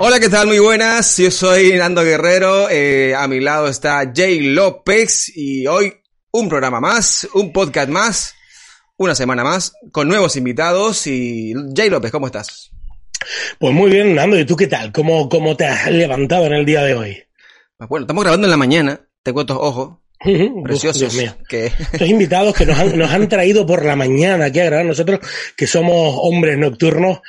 Hola, ¿qué tal? Muy buenas. Yo soy Nando Guerrero. Eh, a mi lado está Jay López y hoy un programa más, un podcast más, una semana más, con nuevos invitados. Y Jay López, ¿cómo estás? Pues muy bien, Nando. ¿Y tú qué tal? ¿Cómo, cómo te has levantado en el día de hoy? Pues bueno, estamos grabando en la mañana. Te cuento, ojo, Preciosos. Dios mío. Que... Estos invitados que nos han, nos han traído por la mañana aquí a grabar nosotros, que somos hombres nocturnos.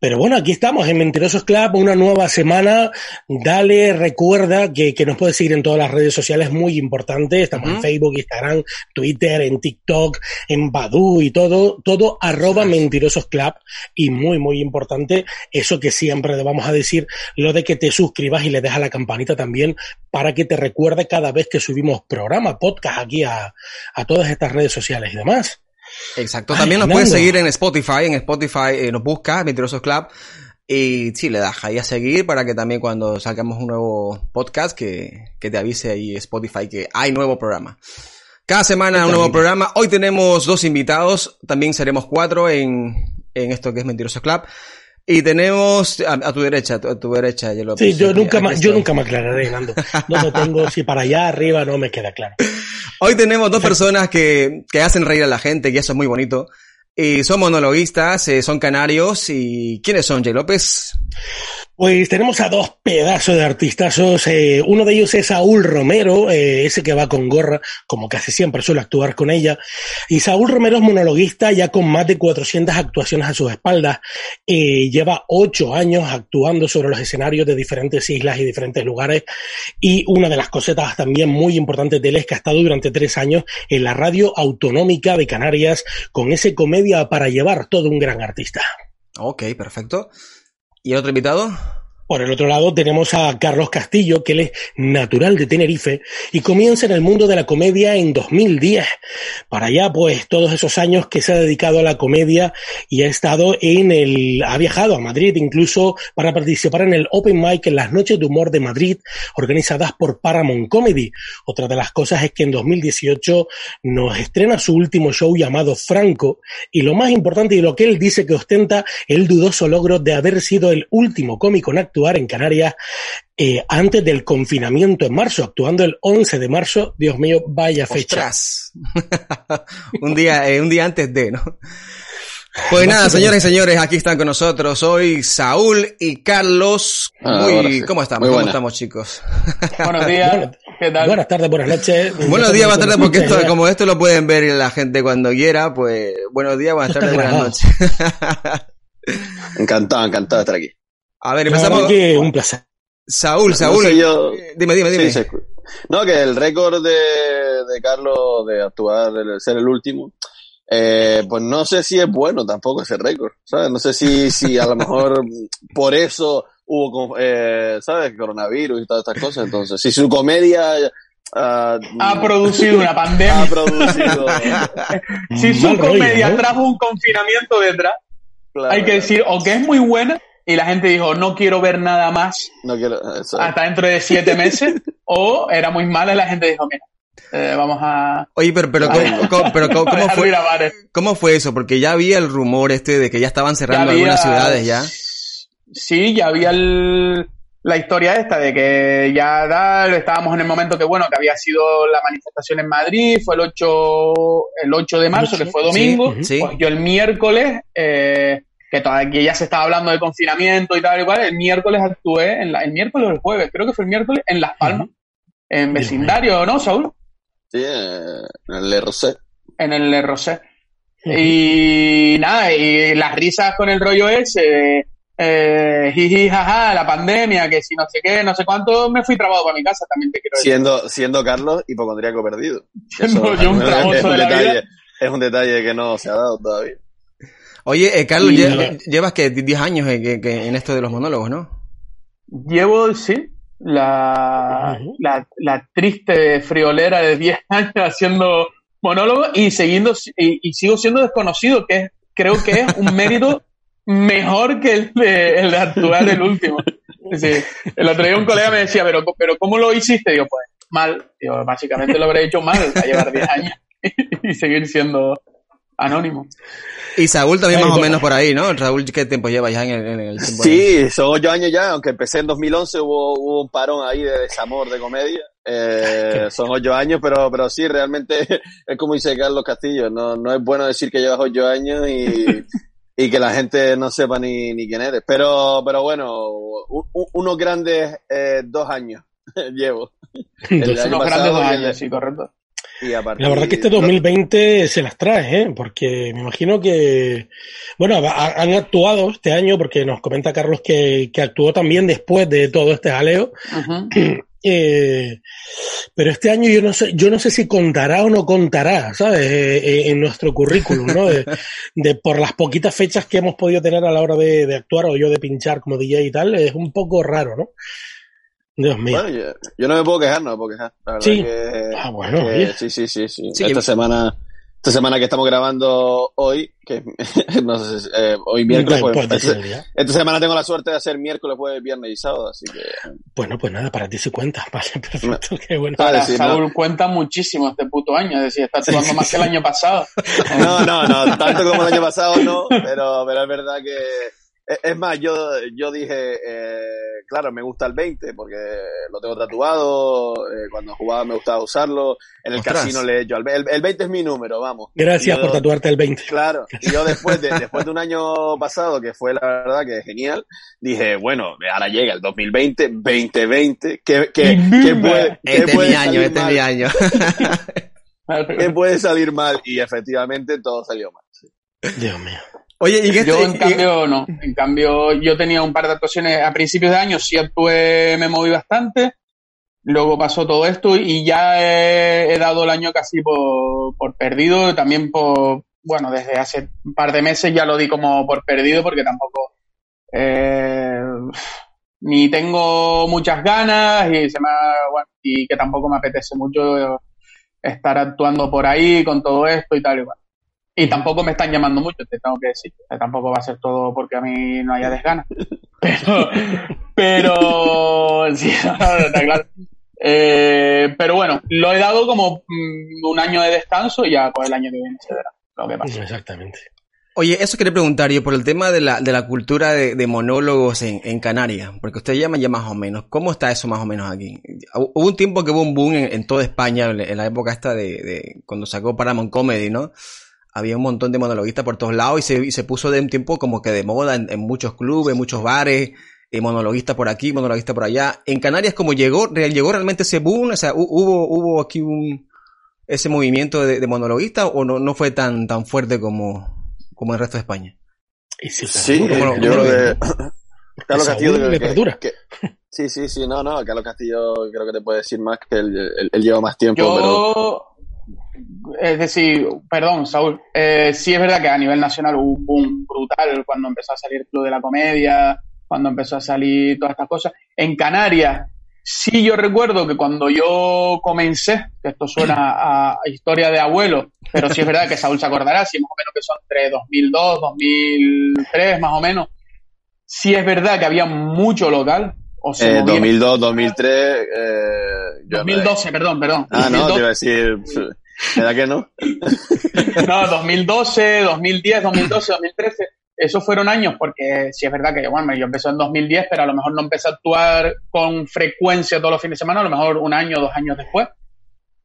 Pero bueno, aquí estamos en Mentirosos Club, una nueva semana. Dale, recuerda que, que nos puedes seguir en todas las redes sociales, muy importante. Estamos uh -huh. en Facebook, Instagram, Twitter, en TikTok, en Badu y todo, todo arroba Mentirosos Club. Y muy, muy importante, eso que siempre te vamos a decir, lo de que te suscribas y le dejas la campanita también para que te recuerde cada vez que subimos programas programa, podcast aquí a, a todas estas redes sociales y demás. Exacto. También Ay, nos puedes seguir en Spotify. En Spotify eh, nos busca Mentirosos Club. Y sí, le das ahí a seguir para que también cuando salgamos un nuevo podcast que, que te avise ahí Spotify que hay nuevo programa. Cada semana un nuevo programa. Hoy tenemos dos invitados. También seremos cuatro en, en esto que es Mentirosos Club. Y tenemos a, a, tu derecha, a tu derecha, yo lo Sí, yo nunca, más, yo nunca me aclararé, Nando. No lo tengo, si para allá arriba no me queda claro. Hoy tenemos dos personas que, que hacen reír a la gente, y eso es muy bonito. Y son monologuistas, eh, son canarios. ¿Y quiénes son, Jay López? Pues tenemos a dos pedazos de artistazos. Eh, uno de ellos es Saúl Romero, eh, ese que va con gorra, como casi siempre suele actuar con ella. Y Saúl Romero es monologuista ya con más de 400 actuaciones a sus espaldas. Eh, lleva ocho años actuando sobre los escenarios de diferentes islas y diferentes lugares. Y una de las cosetas también muy importantes de él es que ha estado durante tres años en la radio autonómica de Canarias con ese comedia para llevar todo un gran artista. Ok, perfecto. ¿Y el otro invitado? Por el otro lado tenemos a Carlos Castillo, que él es natural de Tenerife y comienza en el mundo de la comedia en 2010. Para allá, pues, todos esos años que se ha dedicado a la comedia y ha estado en el, ha viajado a Madrid incluso para participar en el Open Mic en las Noches de Humor de Madrid, organizadas por Paramount Comedy. Otra de las cosas es que en 2018 nos estrena su último show llamado Franco y lo más importante y lo que él dice que ostenta el dudoso logro de haber sido el último cómico en actuar en Canarias eh, antes del confinamiento en marzo, actuando el 11 de marzo. Dios mío, vaya fecha. un, día, eh, un día antes de, ¿no? Pues nada, señoras y señores, aquí están con nosotros hoy Saúl y Carlos. Ah, Muy, sí. ¿Cómo estamos? Muy ¿Cómo estamos, chicos? Buenos días. ¿Qué tal? Buenas tardes, buenas noches. buenos días, buenas tardes, porque esto, como esto lo pueden ver la gente cuando quiera, pues buenos días, buenas tardes, buenas noches. Encantado, encantado de estar aquí. A ver, empezamos. que un placer. Saúl, No Saúl. sé yo- Dime, dime, dime. Sí, No, que el récord de, de Carlos de actuar, de ser el último, eh, pues no sé si es bueno tampoco ese récord, ¿sabes? No sé si, si a lo mejor por eso hubo, eh, ¿sabes? Coronavirus y todas estas cosas. Entonces, si su comedia ah, Ha producido una ha pandemia. producido, Si su comedia trajo un confinamiento detrás, claro, hay que decir o que es muy buena y la gente dijo no quiero ver nada más no quiero, eso. hasta dentro de siete meses, o era muy mala y la gente dijo mira, eh, vamos a, Oye, pero, pero, ¿cómo, cómo- pero ¿cómo, cómo fue, grabar. cómo fue eso? Porque ya había el rumor este de que ya estaban cerrando Ya había- algunas ciudades ya. Sí, ya había el- la historia esta de que ya estábamos en el momento que bueno, que había sido la manifestación en Madrid, fue el 8, el 8 de marzo, que fue domingo. Sí. Pues yo el miércoles, eh, que todavía ya se estaba hablando de confinamiento y tal y cual, el miércoles actué, en la, el miércoles o el jueves, creo que fue el miércoles, en Las Palmas, en vecindario, ¿no, Saúl? Sí, eh, en el RC. En el Le Rosé. Y nada, y las risas con el rollo ese, eh, jiji, jaja, la pandemia, que si no sé qué, no sé cuánto, me fui trabado para mi casa, también te quiero decir. Siendo, siendo Carlos hipocondríaco perdido. Siendo yo un es, un de la detalle, vida. es un detalle que no se ha dado todavía. Oye, eh, Carlos, lle- llevas que 10 años en, que- que- en esto de los monólogos, ¿no? Llevo, sí, la, la, la triste friolera de 10 años haciendo monólogo y, siguiendo, y, y sigo siendo desconocido, que es, creo que es un mérito mejor que el de, el de actuar el último. Sí. El otro día un colega me decía, pero, pero ¿cómo lo hiciste? Digo, pues mal. Digo, básicamente lo habré hecho mal, a llevar 10 años y seguir siendo anónimo. Y Saúl también más o menos por ahí, ¿no? Saúl, ¿qué tiempo lleva ya en el, tiempo? Sí, son ocho años ya, aunque empecé en 2011, hubo, hubo un parón ahí de desamor de comedia. Eh, son ocho años, pero, pero sí, realmente es como dice Carlos Castillo, no, no es bueno decir que llevas ocho años y, y que la gente no sepa ni, ni quién eres. Pero, pero bueno, unos grandes eh, dos años llevo. unos grandes dos años, sí, correcto. La verdad que este 2020 se las trae, ¿eh? porque me imagino que, bueno, han actuado este año, porque nos comenta Carlos que, que actuó también después de todo este jaleo. Eh, pero este año yo no sé, yo no sé si contará o no contará, ¿sabes? Eh, eh, en nuestro currículum, ¿no? De, por las poquitas fechas que hemos podido tener a la hora de, actuar o yo de pinchar como DJ y tal, es un poco raro, ¿no? Dios mío. Bueno, yo, no me puedo quejar, no me puedo quejar. sí. ah, bueno. sí, sí, sí, sí. Esta semana esta semana que estamos grabando hoy, que no sé si, eh, hoy miércoles, pues, esta, semana tengo la suerte de hacer miércoles, jueves, viernes y sábado, así que... Bueno, pues nada, para ti se cuenta, vale, perfecto, qué bueno. Para Saúl cuenta muchísimo este puto año, es decir, está actuando más que el año pasado. No, no, no, tanto como el año pasado no, pero, pero es verdad que es más, yo, yo dije, eh, claro, me gusta el 20 porque lo tengo tatuado, eh, cuando jugaba me gustaba usarlo, en el casino le he hecho, el, el, 20 es mi número, vamos. Gracias por tatuarte el 20. Claro, y yo después de, después de un año pasado, que fue la verdad que genial, dije, bueno, ahora llega el 2020, 2020, ¿qué, qué, qué puede, este es mi año, este es mi año. ¿Qué puede salir mal? Y efectivamente todo salió mal. Dios mío. Oye, ¿y Yo, en cambio, no. En cambio, yo tenía un par de actuaciones a principios de año, sí actué, me moví bastante. Luego pasó todo esto y ya he, dado el año casi por, por, perdido. También por, bueno, desde hace un par de meses ya lo di como por perdido porque tampoco, eh, ni tengo muchas ganas y se me, bueno, y que tampoco me apetece mucho estar actuando por ahí con todo esto y tal y y tampoco me están llamando mucho, te tengo que decir. tampoco va a ser todo porque a mí no haya desgana. Pero, pero, sí, está claro. Eh, pero bueno, lo he dado como mm, un año de descanso y ya pues el año que viene se verá lo que pasa. Exactamente. Oye, eso quería preguntar yo por el tema de la, de la cultura de, monólogos en, en, Canarias, porque usted llama ya más o menos. ¿Cómo está eso más o menos aquí? Hubo un tiempo que hubo un boom en, toda España, en la época esta de, de, cuando sacó Paramount Comedy, ¿no? Había un montón de monologuistas por todos lados y se, y se puso de un tiempo como que de moda en, muchos clubes, en muchos bares, y monologuistas por aquí, monologuistas por allá. En Canarias como llegó, llegó realmente ese boom, o sea, hubo, hubo aquí un, ese movimiento de, de monologuistas o no, no fue tan, tan fuerte como, como el resto de España. sí, sí yo creo que Carlos Castillo sí, sí, sí, no, no, Carlos Castillo creo que te puede decir más que él, él, lleva más tiempo, pero es decir, perdón, Saúl, eh, sí es verdad que a nivel nacional hubo un boom brutal cuando empezó a salir el Club de la Comedia, cuando empezó a salir todas estas cosas. En Canarias, sí yo recuerdo que cuando yo comencé, que esto suena a, historia de abuelo, pero sí es verdad que Saúl se acordará, si más o menos que son entre 2002, 2003, más o menos, sí es verdad que había mucho local. O sea, 2002, 2003. 2012, perdón, perdón. Ah, no, te iba a decir. ¿Verdad que no? no, 2012, 2010, 2012, 2013. Esos fueron años porque sí es verdad que bueno, yo empecé en 2010, pero a lo mejor no empecé a actuar con frecuencia todos los fines de semana, a lo mejor un año, dos años después.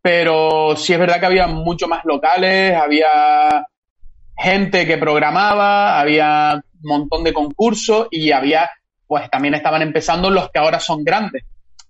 Pero sí es verdad que había mucho más locales, había gente que programaba, había un montón de concursos y había, pues también estaban empezando los que ahora son grandes.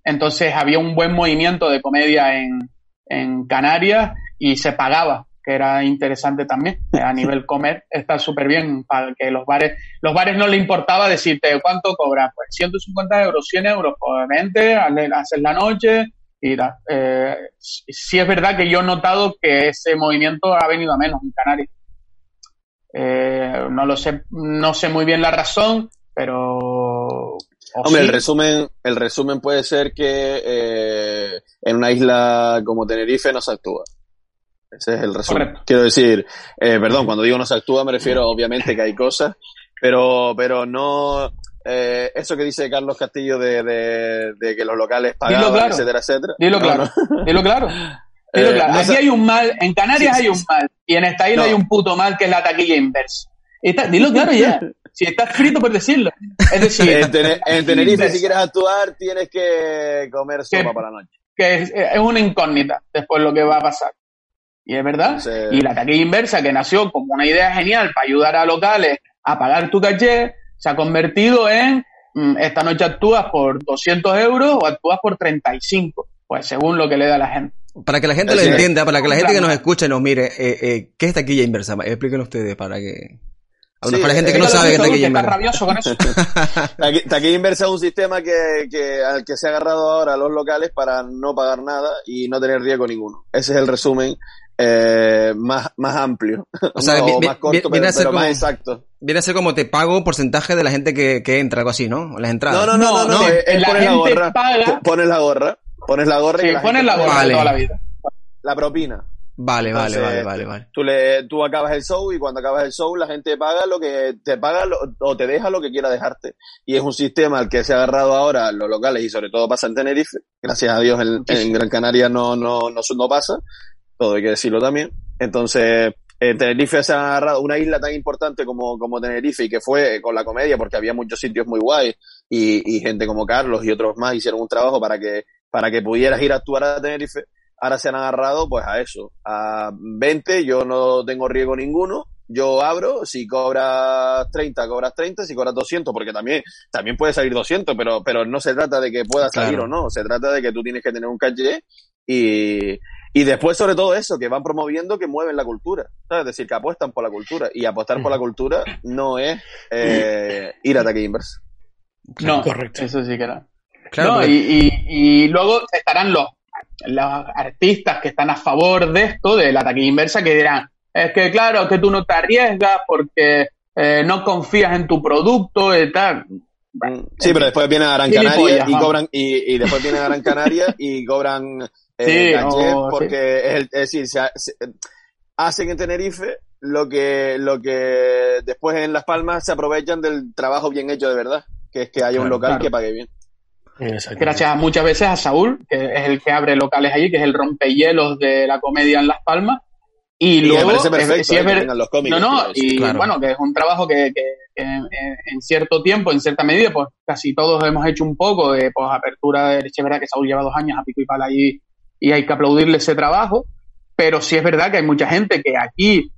Entonces había un buen movimiento de comedia en, en Canarias y se pagaba, que era interesante también. A nivel comer está súper bien para que los bares, los bares no le importaba decirte cuánto cobras, pues 150 euros, 100 euros, obviamente, haces la noche y eh, sí es verdad que yo he notado que ese movimiento ha venido a menos en Canarias. Eh, no lo sé, no sé muy bien la razón, pero Hombre, el resumen, el resumen puede ser que eh, en una isla como Tenerife no se actúa. Ese es el resumen. Quiero decir, eh, perdón, cuando digo no se actúa me refiero obviamente que hay cosas, pero, pero no eh, eso que dice Carlos Castillo de, de, que los locales pagaban, etcétera, etcétera. Dilo claro, dilo claro. Eh, aquí hay un mal, en Canarias hay un mal, y en esta isla hay un puto mal que es la taquilla inversa. dilo claro ya. Si estás frito por decirlo. Es decir, en, Tenerife, si quieres actuar, tienes que comer sopa para la noche. Que es, una incógnita después lo que va a pasar. Y es verdad. Y la taquilla inversa, que nació como una idea genial para ayudar a locales a pagar tu caché, se ha convertido en mm, esta noche actúas por 200 euros o actúas por 35, pues según lo que le da la gente. Para que la gente lo entienda, para que la gente que nos escuche nos mire, eh, eh, ¿qué es taquilla inversa? Explíquenlo ustedes para que... A la gente que no sabe que taquilla inversa. rabioso con eso. taquilla inversa es un sistema que, que, al que se ha agarrado ahora los locales para no pagar nada y no tener riesgo ninguno. Ese es el resumen eh, más, más amplio. O sea, más corto, pero, más exacto. Viene a ser como te pago porcentaje de la gente que, que entra, algo así, ¿no? Las entradas. No, no, no, no, no, la, la gorra. Pones la gorra. Pones la gorra y la pones la gorra toda la vida. La propina. Vale, vale, vale, vale, vale. Tú, le, tú acabas el show y cuando acabas el show la gente paga lo que te paga o te deja lo que quiera dejarte. Y es un sistema al que se ha agarrado ahora los locales y sobre todo pasa en Tenerife. Gracias a Dios en, en Gran Canaria no, no, no, no pasa todo hay que decirlo también. Entonces, eh, Tenerife se ha agarrado una isla tan importante como, como Tenerife y que fue con la comedia porque había muchos sitios muy guays y, y, gente como Carlos y otros más hicieron un trabajo para que, para que pudieras ir a actuar a Tenerife. Ahora se han agarrado pues a eso, a 20, yo no tengo riesgo ninguno, yo abro, si cobras 30, cobras 30, si cobras 200, porque también, también puede salir 200, pero, pero no se trata de que pueda salir o no, se trata de que tú tienes que tener un caché y, y después, sobre todo eso, que van promoviendo que mueven la cultura. Es decir, que apuestan por la cultura. Y apostar por la cultura no es eh, ir a ataque inverso. No, correcto. Eso sí que era. Claro, y, y, luego estarán los, los artistas que están a favor de esto, del ataque inversa, que dirán, es que claro, que tú no te arriesgas porque eh, no confías en tu producto y tal. sí, pero después viene a Gran Canaria y cobran, y, y después viene a Gran Canaria y cobran sí, porque es, decir, se, hacen en Tenerife lo que, lo que después en Las Palmas se aprovechan del trabajo bien hecho de verdad, que es que haya un local que pague bien. Gracias muchas veces a Saúl, que es el que abre locales allí, que es el rompehielos de la comedia en Las Palmas. Y, luego, perfecto, los cómicos, no, no, y bueno, que es un trabajo que, que, en cierto tiempo, en cierta medida, pues casi todos hemos hecho un poco de pues, apertura de leche, verdad que Saúl lleva dos años a pico y pala allí y hay que aplaudirle ese trabajo, pero sí es verdad que hay mucha gente que aquí,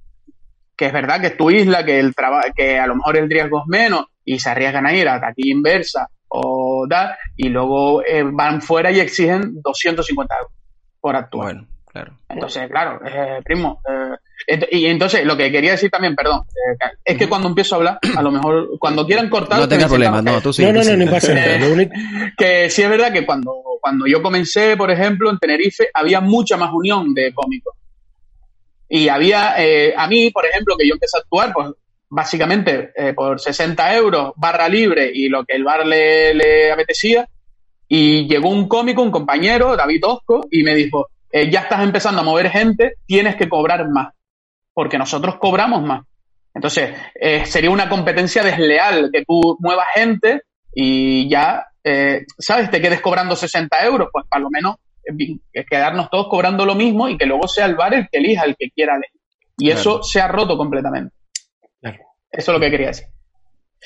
que es verdad que es tu isla, que el que a lo mejor el riesgo es menos y se arriesgan a ir a aquí inversa o da, y luego eh, van fuera y exigen 250 euros por actuar. Bueno, claro. Entonces, claro, eh, primo. Eh, y entonces, lo que quería decir también, perdón, es que cuando empiezo a hablar, a lo mejor, cuando quieran cortar. No tengas problemas, no, tú sí. No, no, no, no pasa nada. Que sí es verdad que cuando cuando yo comencé, por ejemplo, en Tenerife, había mucha más unión de cómicos. Y había, eh, a mí, por ejemplo, que yo empecé a actuar, pues básicamente eh, por 60 euros, barra libre y lo que el bar le, le apetecía. Y llegó un cómico, un compañero, David Osco, y me dijo, eh, ya estás empezando a mover gente, tienes que cobrar más, porque nosotros cobramos más. Entonces, sería una competencia desleal que tú muevas gente y ya eh, ¿sabes? Te quedes cobrando 60 euros, pues para lo menos eh, quedarnos todos cobrando lo mismo y que luego sea el bar el que elija, el que quiera elegir. Y eso se ha roto completamente. Eso es lo que quería decir.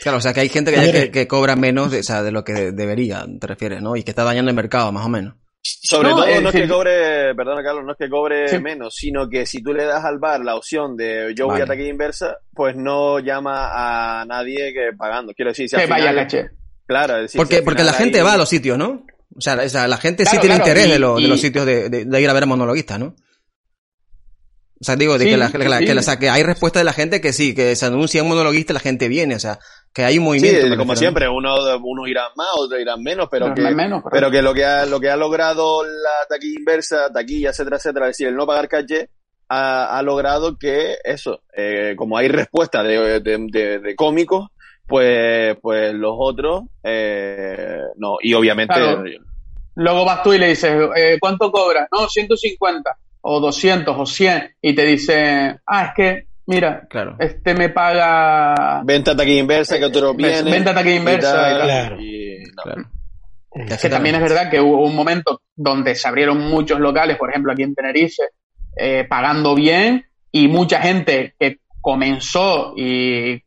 Claro, o sea que hay gente que, que, cobra menos de, o sea, de lo que debería, te refieres, ¿no? Y que está dañando el mercado, más o menos. Sobre todo no es que cobre, perdona Carlos, no es que cobre menos, sino que si tú le das al bar la opción de yo voy a ataque inversa, pues no llama a nadie que pagando. Quiero decir, si que vaya leche. Claro, porque, porque la gente va a los sitios, ¿no? O sea, la gente sí tiene interés de, de, los sitios de, de, ir a ver a monologuistas, ¿no? O sea, digo, de que, la, que, hay respuesta de la gente que sí, que se anuncia un monologuista y la gente viene, o sea, que hay un movimiento. Sí, como siempre, uno, unos irán más, otros irán menos, pero, que, pero que lo que ha, lo que ha logrado la taquilla inversa, taquilla, etcétera, etcétera, es decir, el no pagar calle, ha, ha logrado que eso, eh, como hay respuesta de, de, de cómicos, pues, pues los otros, eh, no, y obviamente... Luego vas tú y le dices, eh, ¿cuánto cobras? No, 150 o 200 o 100 y te dice, ah, es que, mira, claro. este me paga... Venta ataque inversa, que otro viene. Venta ataque inversa. claro. Que también es verdad que hubo un momento donde se abrieron muchos locales, por ejemplo aquí en Tenerife, eh, pagando bien y mucha gente que comenzó y eh,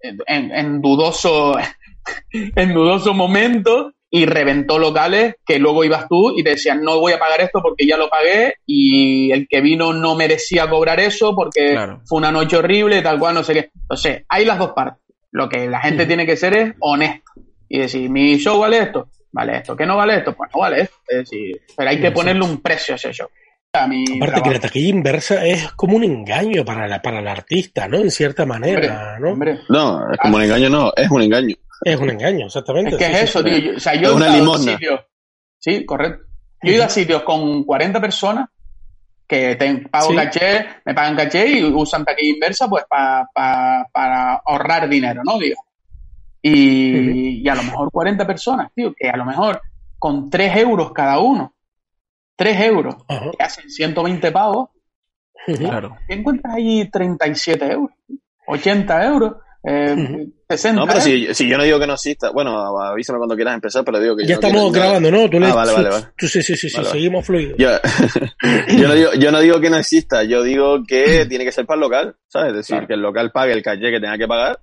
en, en, dudoso en dudoso momento y reventó locales que luego ibas tú y te decían no voy a pagar esto porque ya lo pagué y el que vino no merecía cobrar eso porque fue una noche horrible tal cual no sé qué entonces hay las dos partes. Lo que la gente tiene que ser es honesto y decir mi show vale esto vale esto que no vale esto pues no vale esto es decir pero hay que ponerle un precio a ese show. Aparte que la taquilla inversa es como un engaño para, la, para el artista, ¿no? En cierta manera, ¿no? No, es como un engaño, no, es un engaño. Es un engaño, exactamente. Es que es eso, tío. o sea, yo una limosna. sí, correcto. Yo he ido a sitios con 40 personas que te pago caché, me pagan caché y usan taquilla inversa pues para ahorrar dinero, ¿no? Digo. Y, y, a lo mejor 40 personas, tío, que a lo mejor con 3 euros cada uno 3 euros, que hacen 120 pavos, claro. encuentras ahí 37 euros, 80 euros. Eh, 60 no, pero si, si, yo no digo que no exista, bueno, avísame cuando quieras empezar, pero digo que ya estamos grabando, ¿no? Tú ah, vale, vale, vale. Tú, sí, sí, sí, sí seguimos fluidos. Yo, yo, no digo, yo no digo que no exista, yo digo que tiene que ser para el local, ¿sabes? Es decir, que el local pague el calle que tenga que pagar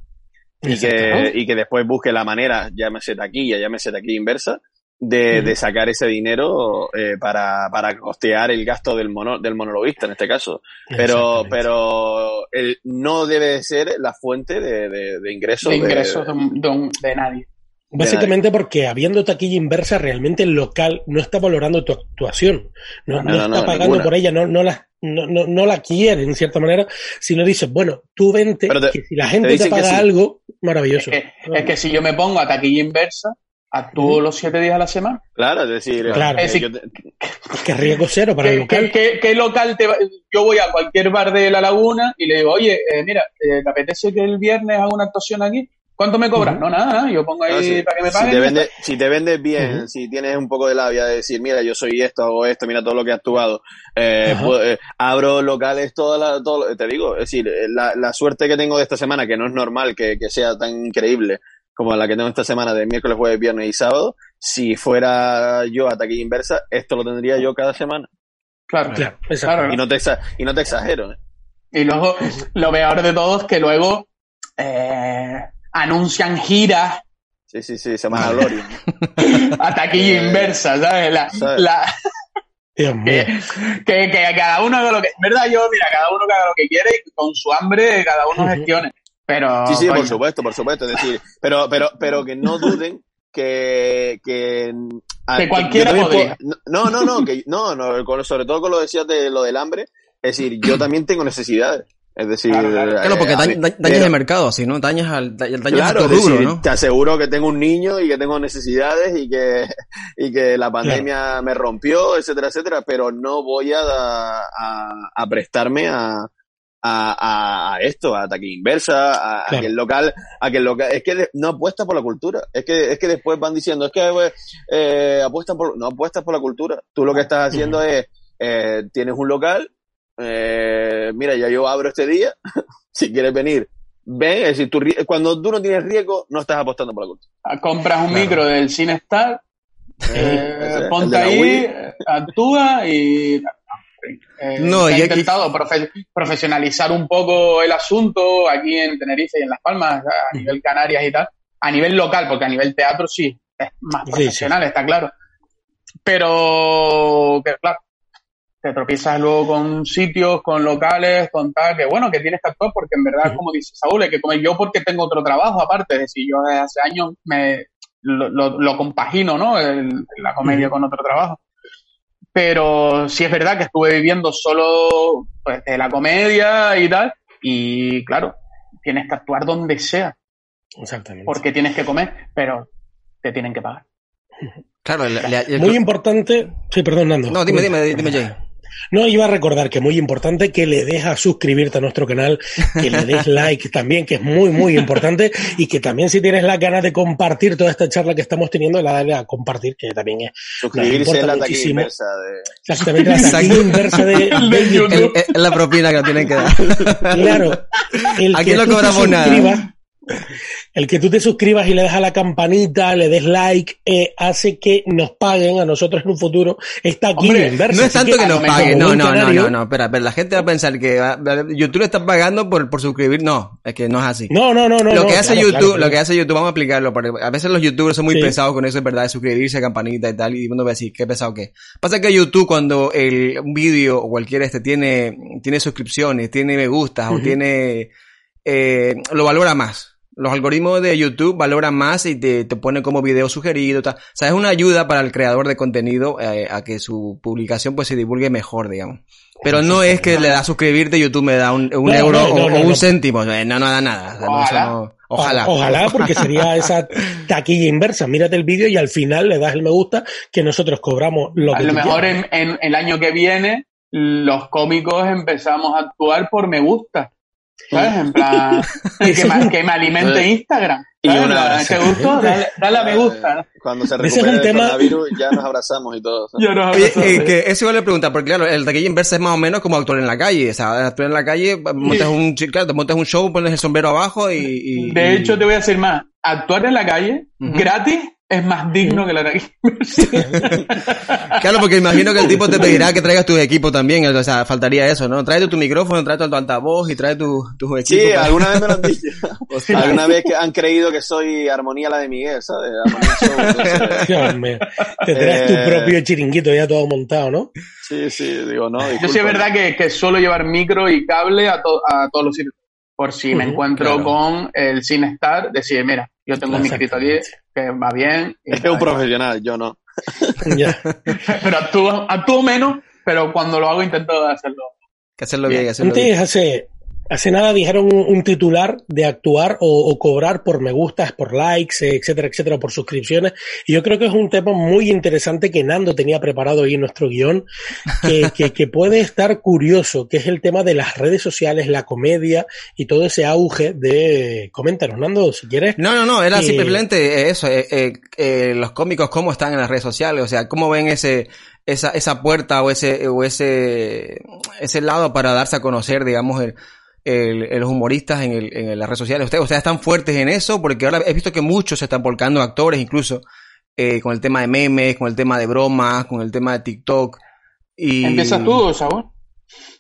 y que, y que después busque la manera, llámese taquilla, llámese taquilla inversa, de, de sacar ese dinero eh, para, para costear el gasto del, mono, del monologuista en este caso. Pero, pero el, no debe ser la fuente de, de, ingresos. De ingresos de, nadie. Básicamente porque habiendo taquilla inversa, realmente el local no está valorando tu actuación, no, no, está pagando por ella, no, no, la, no, no, la quiere en cierta manera, sino dices, bueno, tú vente, que si la gente te, paga algo, maravilloso. es que si yo me pongo a taquilla inversa, todos los siete días a la semana. Claro, es decir, claro. Es que riesgo cero para el local. ¿qué, local te Yo voy a cualquier bar de La Laguna y le digo, oye, eh, mira, eh, ¿te apetece que el viernes haga una actuación aquí? ¿Cuánto me cobras? No, nada, yo pongo ahí para que me paguen. Si te, vende, si te vendes bien, si tienes un poco de labia de decir, mira, yo soy esto, hago esto, mira todo lo que he actuado, eh, pues, abro locales, toda la, todo, te digo, es decir, la, la, suerte que tengo de esta semana, que no es normal que, que sea tan increíble, como la que tengo esta semana de miércoles, jueves, viernes y sábado, si fuera yo a taquilla inversa, esto lo tendría yo cada semana. Claro, claro. Y, no te, y no te exagero. ¿eh? Y luego, lo peor de todo es que luego eh, anuncian giras. Sí, sí, sí, se llama Gloria. a taquilla inversa, ¿sabes? La, Dios mío. Que, que, cada uno haga lo que. ¿Verdad? Yo, mira, cada uno haga lo que quiere y con su hambre cada uno gestione. Pero, sí, sí, por supuesto, por supuesto. Es decir, pero, pero, pero que no duden que, que, que cualquiera podría. No, no, no, que, no, no, sobre todo con lo decías de lo del hambre. Es decir, yo también tengo necesidades. Es decir, claro, porque eh, dañas el mercado, si no, dañas al dañas claro, a rubro, ¿no? Te aseguro que tengo un niño y que tengo necesidades y que, y que la pandemia me rompió, etcétera, etcétera, pero no voy a, a, a prestarme a, a, a, esto, a ataque inversa, a, que el local, a que el local, es que no apuesta por la cultura, es que, es que después van diciendo, es que pues, eh, apuestan por, no apuestas por la cultura, tú lo que estás haciendo es, eh, tienes un local, eh, mira, ya yo abro este día, si quieres venir, ven, es decir, tú, cuando tú no tienes riesgo, no estás apostando por la cultura. Ah, compras un micro del CineStar, eh, ponte ahí, actúa y eh, no, he intentado profesionalizar un poco el asunto aquí en Tenerife y en Las Palmas, a nivel Canarias y tal, a nivel local, porque a nivel teatro sí, es más profesional, está claro. Pero, que, claro, te tropiezas luego con sitios, con locales, con tal, que bueno, que tienes que actuar porque en verdad, como dice Saúl, es que como yo porque tengo otro trabajo aparte, es decir, yo desde hace años me lo, compagino, ¿no? la comedia con otro trabajo. Pero sí es verdad que estuve viviendo solo pues, de la comedia y tal. Y claro, tienes que actuar donde sea. Exactamente. Porque tienes que comer, pero te tienen que pagar. Claro, muy importante. Sí, perdón, Nando. No, dime, dime, dime, Jay. No, iba a recordar que muy importante que le des a suscribirte a nuestro canal, que le des like también, que es muy, muy importante, y que también si tienes la ganas de compartir toda esta charla que estamos teniendo, la dale a compartir, que también es Suscribirse la taquilla inversa de... Exactamente, la taquilla inversa de, Es la propina que tienen que dar. Claro. El Aquí no cobramos nada. El que tú te suscribas y le des a la campanita, le des like, eh, hace que nos paguen a nosotros en un futuro. Está aquí Hombre, inverso. No es tanto que, nos paguen, no, no, no, no, no, espera, espera, la gente va a pensar que YouTube le está pagando por, por suscribir, no, es que no es así. No, no, no, no. Lo que hace YouTube, lo que hace YouTube, vamos a explicarlo, porque a veces los youtubers son muy pesados con eso, es verdad, de suscribirse, campanita y tal, y uno va a decir, qué pesado que. Pasa que YouTube cuando el, un vídeo o cualquier este tiene, tiene suscripciones, tiene me gustas o tiene, eh, lo valora más los algoritmos de YouTube valoran más y te, te ponen como video sugerido. Tal. O sea, es una ayuda para el creador de contenido eh, a que su publicación pues se divulgue mejor, digamos. Pero no es que le da a suscribirte YouTube me da un, un euro o, un céntimo. No, no da nada. Ojalá. ojalá. Ojalá, porque sería esa taquilla inversa. Mírate el vídeo y al final le das el me gusta que nosotros cobramos lo a que lo mejor en, en el año que viene los cómicos empezamos a actuar por me gusta. ¿Sabes? En plan, que, me, alimente Instagram. Y una, ¿Te gustó? Dale, dale, a me gusta. Cuando se recupere el tema... coronavirus ya nos abrazamos y todo. Ya nos abrazamos. Oye, eh, que eso igual le pregunta, porque claro, el taquilla inversa es más o menos como actuar en la calle. O sea, actuar en la calle, montas un, claro, te montas un show, pones el sombrero abajo y... y de hecho, te voy a decir más. Actuar en la calle, gratis, es más digno que la nariz. claro, porque imagino que el tipo te pedirá que traigas tu equipo también, o sea, faltaría eso, ¿no? Trae tu micrófono, trae tu altavoz y trae tu, tu equipo. Sí, alguna vez me lo han dicho. alguna vez que han creído que soy Armonía la de Miguel, ¿sabes? Armonía te traes tu eh, propio chiringuito ya todo montado, ¿no? Sí, sí, digo, no. Yo sí es verdad que, que suelo llevar micro y cable a, a todos los sitios. Por si me encuentro con el sin estar, decir, mira, yo tengo mi criterio que va bien. Es que un profesional, yo no. pero actúo, actúo menos, pero cuando lo hago intento hacerlo. Que hacerlo bien, hacerlo Antes, bien. hace Hace nada dijeron un, titular de actuar o, cobrar por me gustas, por likes, etcétera, etcétera, por suscripciones. Y yo creo que es un tema muy interesante que Nando tenía preparado ahí en nuestro guion, que, que, puede estar curioso, que es el tema de las redes sociales, la comedia y todo ese auge de... Coméntanos, Nando, si quieres. No, no, no, era simplemente eso, eh, eh, eh, los cómicos, cómo están en las redes sociales, o sea, cómo ven ese esa, esa puerta o ese, o ese, ese lado para darse a conocer, digamos, el, el, los humoristas en, el, en las redes sociales. Ustedes, ustedes están fuertes en eso, porque ahora he visto que muchos se están volcando, actores incluso, eh, con el tema de memes, con el tema de bromas, con el tema de TikTok. Y... ¿Empiezas tú, Sabor?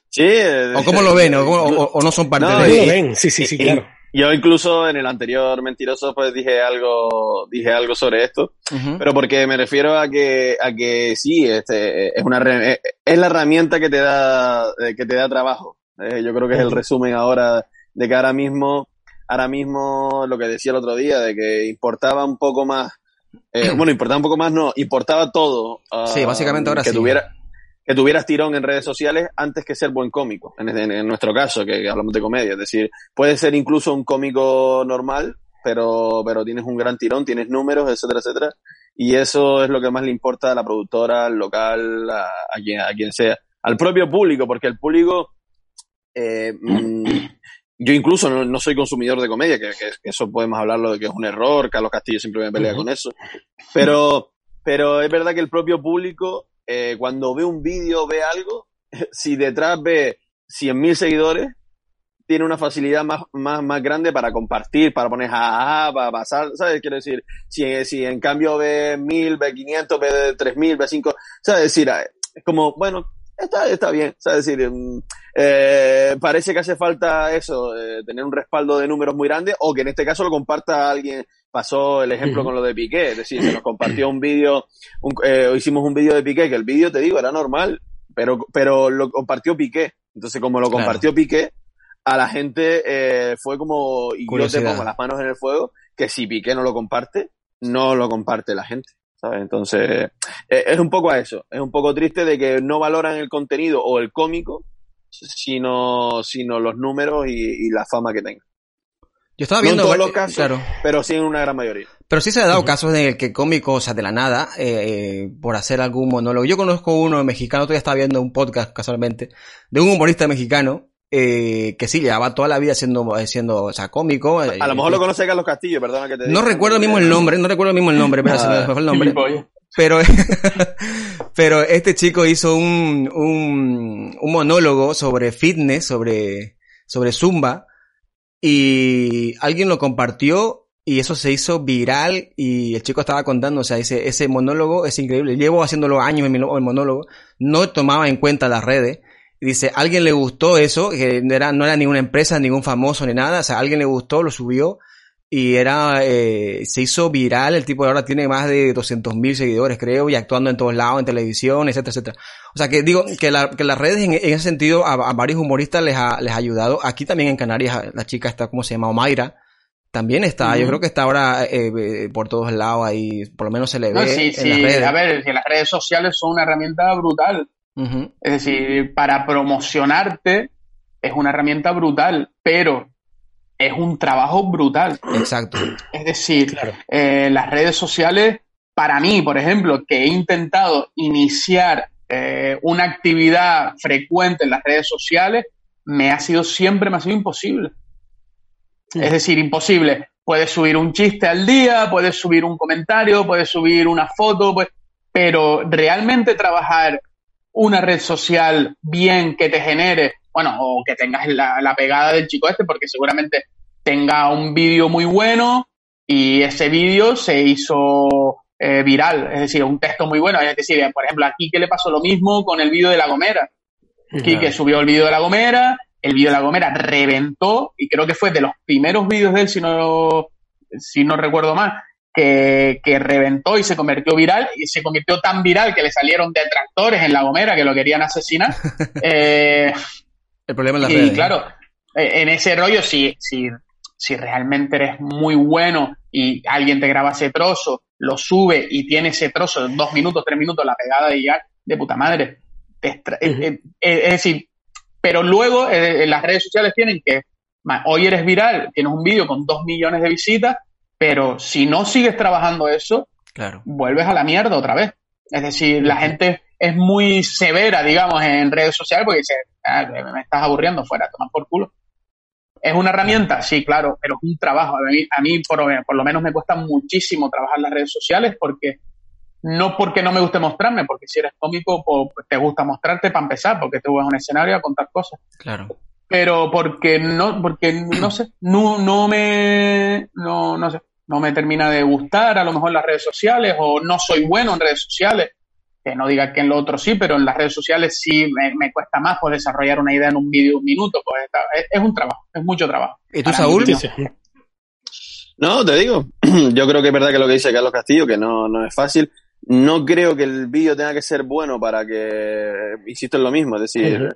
Sí. ¿O cómo lo ven? ¿O, no son parte de eso? lo ven, sí, sí, sí, claro. Yo incluso en el anterior mentiroso pues dije algo dije algo sobre esto, pero porque me refiero a que a que sí, este es una es la herramienta que te da que te da trabajo. Eh, yo creo que es el resumen ahora de que ahora mismo, ahora mismo lo que decía el otro día, de que importaba un poco más, eh, bueno, importaba un poco más, no, importaba todo. Uh, sí, básicamente ahora que sí. Tuviera, que tuvieras tirón en redes sociales antes que ser buen cómico, en, en, nuestro caso, que hablamos de comedia. Es decir, puedes ser incluso un cómico normal, pero, pero tienes un gran tirón, tienes números, etcétera, etcétera. Y eso es lo que más le importa a la productora, al local, a, a, quien, a quien sea. Al propio público, porque el público eh, mm, yo incluso no, soy consumidor de comedia, que, eso podemos hablarlo de que es un error, Carlos Castillo siempre me pelea con eso, pero, pero es verdad que el propio público, eh, cuando ve un vídeo, ve algo, si detrás ve 100.000 seguidores, tiene una facilidad más, más, más grande para compartir, para poner jajaja, para pasar, ¿sabes? Quiero decir, si, si en cambio ve 1000, ve 500, ve 3000, ve 5, ¿sabes? decir, es como, bueno, está, está bien, ¿sabes? decir, mm, eh, parece que hace falta eso, eh, tener un respaldo de números muy grande o que en este caso lo comparta alguien. Pasó el ejemplo con lo de Piqué, es decir, se nos compartió un vídeo, eh, hicimos un vídeo de Piqué, que el vídeo, te digo, era normal, pero, pero lo compartió Piqué. Entonces, como lo compartió Piqué, a la gente eh, fue como, y yo te pongo las manos en el fuego, que si Piqué no lo comparte, no lo comparte la gente. ¿Sabes? Entonces, es un poco a eso. Es un poco triste de que no valoran el contenido o el cómico sino, sino los números y, la fama que tenga. Yo estaba viendo todos los casos, pero sí en una gran mayoría. Pero sí se ha dado casos en el que cómicos, o sea, de la nada, eh, eh, por hacer algún monólogo. Yo conozco uno mexicano, todavía estaba viendo un podcast casualmente, de un humorista mexicano, eh, que sí, llevaba toda la vida siendo, siendo o sea, cómico. A, lo mejor lo conoce Carlos Castillo, perdona que te diga. No recuerdo mismo el nombre, no recuerdo mismo el nombre, pero se me fue el nombre. Pero, pero este chico hizo un, un, un monólogo sobre fitness, sobre, sobre Zumba, y alguien lo compartió y eso se hizo viral y el chico estaba contando, o sea, ese, ese monólogo es increíble. Llevo haciéndolo años en mi el monólogo, no tomaba en cuenta las redes. Dice, alguien le gustó eso, que no era, no era ninguna empresa, ningún famoso ni nada, o sea, alguien le gustó, lo subió y era, eh, se hizo viral, el tipo ahora tiene más de 200.000 seguidores, creo, y actuando en todos lados, en televisión, etcétera, etcétera. O sea, que digo que, la, que las redes en, ese sentido a, a, varios humoristas les ha, les ha ayudado. Aquí también en Canarias, la chica está, ¿cómo se llama? Omaira, también está, yo creo que está ahora eh, eh, por todos lados ahí, por lo menos se le ve. sí, en sí, las redes. a ver, que las redes sociales son una herramienta brutal. Es decir, para promocionarte es una herramienta brutal, pero es un trabajo brutal. Exacto. Es decir, Claro. eh, las redes sociales, para mí, por ejemplo, que he intentado iniciar eh, una actividad frecuente en las redes sociales, me ha sido siempre, me ha sido imposible. Es decir, imposible. Puedes subir un chiste al día, puedes subir un comentario, puedes subir una foto, pues, pero realmente trabajar una red social bien que te genere, bueno, o que tengas la, la pegada del chico este, porque seguramente tenga un vídeo muy bueno y ese vídeo se hizo eh, viral, es decir, un texto muy bueno. Es decir, por ejemplo, a Quique le pasó lo mismo con el vídeo de La Gomera. Quique subió el vídeo de La Gomera, el vídeo de La Gomera reventó y creo que fue de los primeros vídeos de él, si no, si no recuerdo mal, que, que reventó y se convirtió viral y se convirtió tan viral que le salieron detractores en La Gomera que lo querían asesinar. Eh, El problema en las y redes. claro, eh, en ese rollo, si, si, si realmente eres muy bueno y alguien te graba ese trozo, lo sube y tiene ese trozo dos minutos, tres minutos, la pegada de ya, de puta madre. te extra- eh, eh, eh, es decir, pero luego eh, las redes sociales tienen que, hoy eres viral, tienes un vídeo con dos millones de visitas, pero si no sigues trabajando eso, Claro. vuelves a la mierda otra vez. Es decir, la gente es muy severa, digamos, en redes sociales porque dice, "Ah, me estás aburriendo fuera, tomar por culo. ¿Es una herramienta? Sí, claro, pero es un trabajo. A mí, a mí por, por lo menos me cuesta muchísimo trabajar las redes sociales porque no porque no me guste mostrarme, porque si eres cómico pues, te gusta mostrarte para empezar, porque te vas a un escenario a contar cosas Claro. Pero porque no, porque no sé, no, no me, no, no sé, no me termina de gustar a lo mejor las redes sociales o no soy bueno en redes sociales. Que no diga que en lo otro sí, pero en las redes sociales sí me, me cuesta más pues, desarrollar una idea en un vídeo de un minuto. Pues está- es, es un trabajo, es mucho trabajo. ¿Y tú, mí, Saúl? No. te digo, yo creo que es verdad que lo que dice Carlos Castillo, que no, no es fácil. No creo que el vídeo tenga que ser bueno para que, insisto en lo mismo, es decir,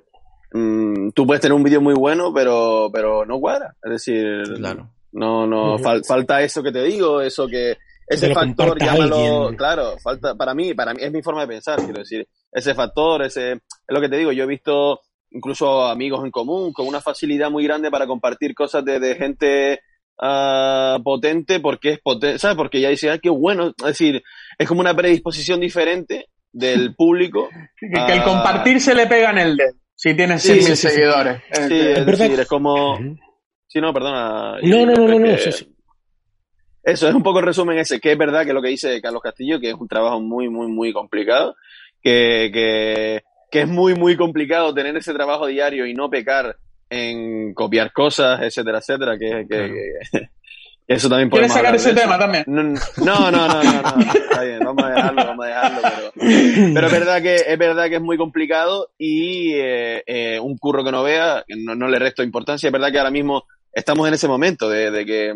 mm, tú puedes tener un vídeo muy bueno, pero, pero no cuadra. Es decir, Claro. no, no, fal- falta eso que te digo, eso que, ese Que factor, llámalo, alguien. claro, falta, para mí, para mí, es mi forma de pensar, quiero decir, ese factor, ese, es lo que te digo, yo he visto incluso amigos en común con una facilidad muy grande para compartir cosas de, de gente ah, potente porque es potente, ¿sabes? Porque ya dice, ah, qué bueno, es decir, es como una predisposición diferente del público. Que, que el compartir se le pega en el dedo. Si tienes Sí, 100.000 sí, sí, sí. seguidores. Sí, es decir, es como, sí, no, perdona. No, no, no, no, no, que- sí, sí. Eso es un poco el resumen ese, que es verdad que lo que dice Carlos Castillo, que es un trabajo muy, muy, muy complicado, que, que, que es muy, muy complicado tener ese trabajo diario y no pecar en copiar cosas, etcétera, etcétera, que, que, Claro. que- que eso también ¿Quieres podemos sacar ese tema también? No, no, no, no, no, no, está bien, vamos a dejarlo, vamos a dejarlo, pero, pero es verdad que es verdad que es muy complicado y eh, eh, un curro que no vea, que no, no le resto importancia, es verdad que ahora mismo estamos en ese momento de, de que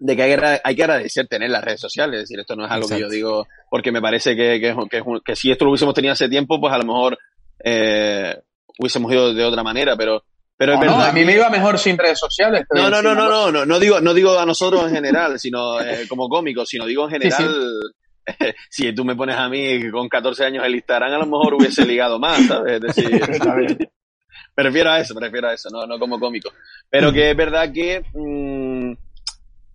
de que hay, hay que agradecer tener las redes sociales, es decir, esto no es algo que yo digo porque me parece que, que, es un- que, es un- que si esto lo hubiésemos tenido hace tiempo, pues a lo mejor eh, hubiésemos ido de otra manera, pero pero es ¿O no? A mí me iba mejor sin redes sociales. no, no, no, una no, cosa. no, no, no digo, no digo a nosotros en general, sino eh, como cómicos, sino digo en Sí, general, si tú me pones a mí con 14 años el Instagram, a lo mejor hubiese ligado más, ¿sabes? Es decir, prefiero a eso, prefiero a eso, no, no como cómico. Pero que es verdad que mm,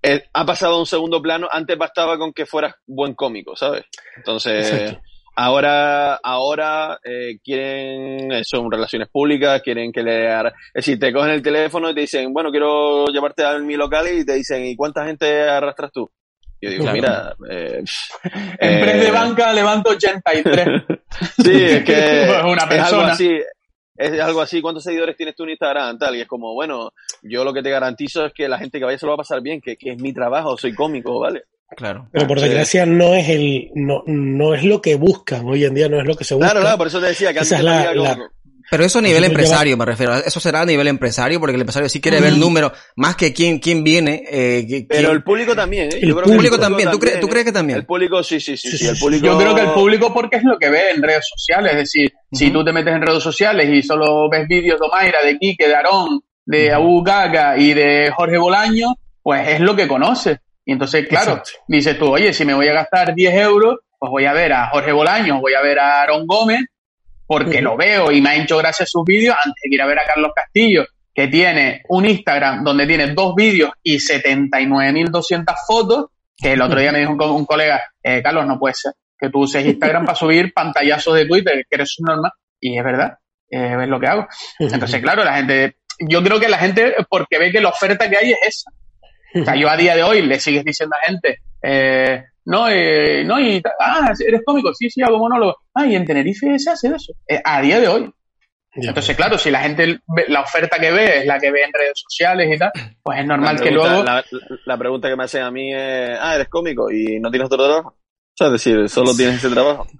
eh, ha pasado a un segundo plano, antes bastaba con que fueras buen cómico, ¿sabes? Entonces, Exacto. Ahora, ahora eh, quieren, eso, relaciones públicas, quieren que le haga- Es decir, te cogen el teléfono y te dicen, bueno, quiero llevarte a mi local y te dicen, ¿y cuánta gente arrastras tú? Yo digo, Claro. mira, eh, En eh, de banca levanto 83. Sí, es que Es una es algo persona. así. es algo así, ¿cuántos seguidores tienes tú en Instagram? Tal, y es como, bueno, yo lo que te garantizo es que la gente que vaya se lo va a pasar bien, que, que es mi trabajo, soy cómico, ¿vale? Claro. Pero por desgracia no es el, no, no es lo que buscan hoy en día, no es lo que se busca. Claro, claro, por eso te decía que antes es la- había la- como- Pero eso a nivel Eso empresario, me refiero. Eso será a nivel empresario, porque el empresario sí quiere ver números, más que quién, quién viene. Eh, Pero el público también, ¿eh? El Yo creo que público también, ¿tú crees- tú crees que también? El público, sí, sí, sí, Sí, sí, sí, el público... Yo creo que el público porque es lo que ve en redes sociales, es decir, si tú te metes en redes sociales y solo ves vídeos de Omaira, de Quique, de Aarón, de Abu Gaga y de Jorge Bolaño, pues es lo que conoces. Y entonces, claro, Exacto. dices tú, oye, si me voy a gastar 10 euros, pues voy a ver a Jorge Bolaño, voy a ver a Aarón Gómez, porque lo veo y me ha hecho gracia sus vídeos antes de ir a ver a Carlos Castillo, que tiene un Instagram donde tiene dos vídeos y 79.200 fotos, que el otro día me dijo un, co- un colega, eh, Carlos, no puede ser que tú uses Instagram para subir pantallazos de Twitter, que eres un normal, y es verdad, eh, es lo que hago. Entonces, claro, la gente, yo creo que la gente, porque ve que la oferta que hay es esa. O sea, yo a día de hoy le sigues diciendo a gente, eh, no, eh, no, y, ah, eres cómico, sí, sí, hago monólogo. Ah, y en Tenerife se hace eso. Eh, a día de hoy. Ya. Entonces, claro, si la gente, ve- la oferta que ve es la que ve en redes sociales y tal, pues es normal que luego... La, la pregunta que me hacen a mí es, ah, eres cómico y no tienes otro trabajo. O sea, es decir, solo tienes ese trabajo.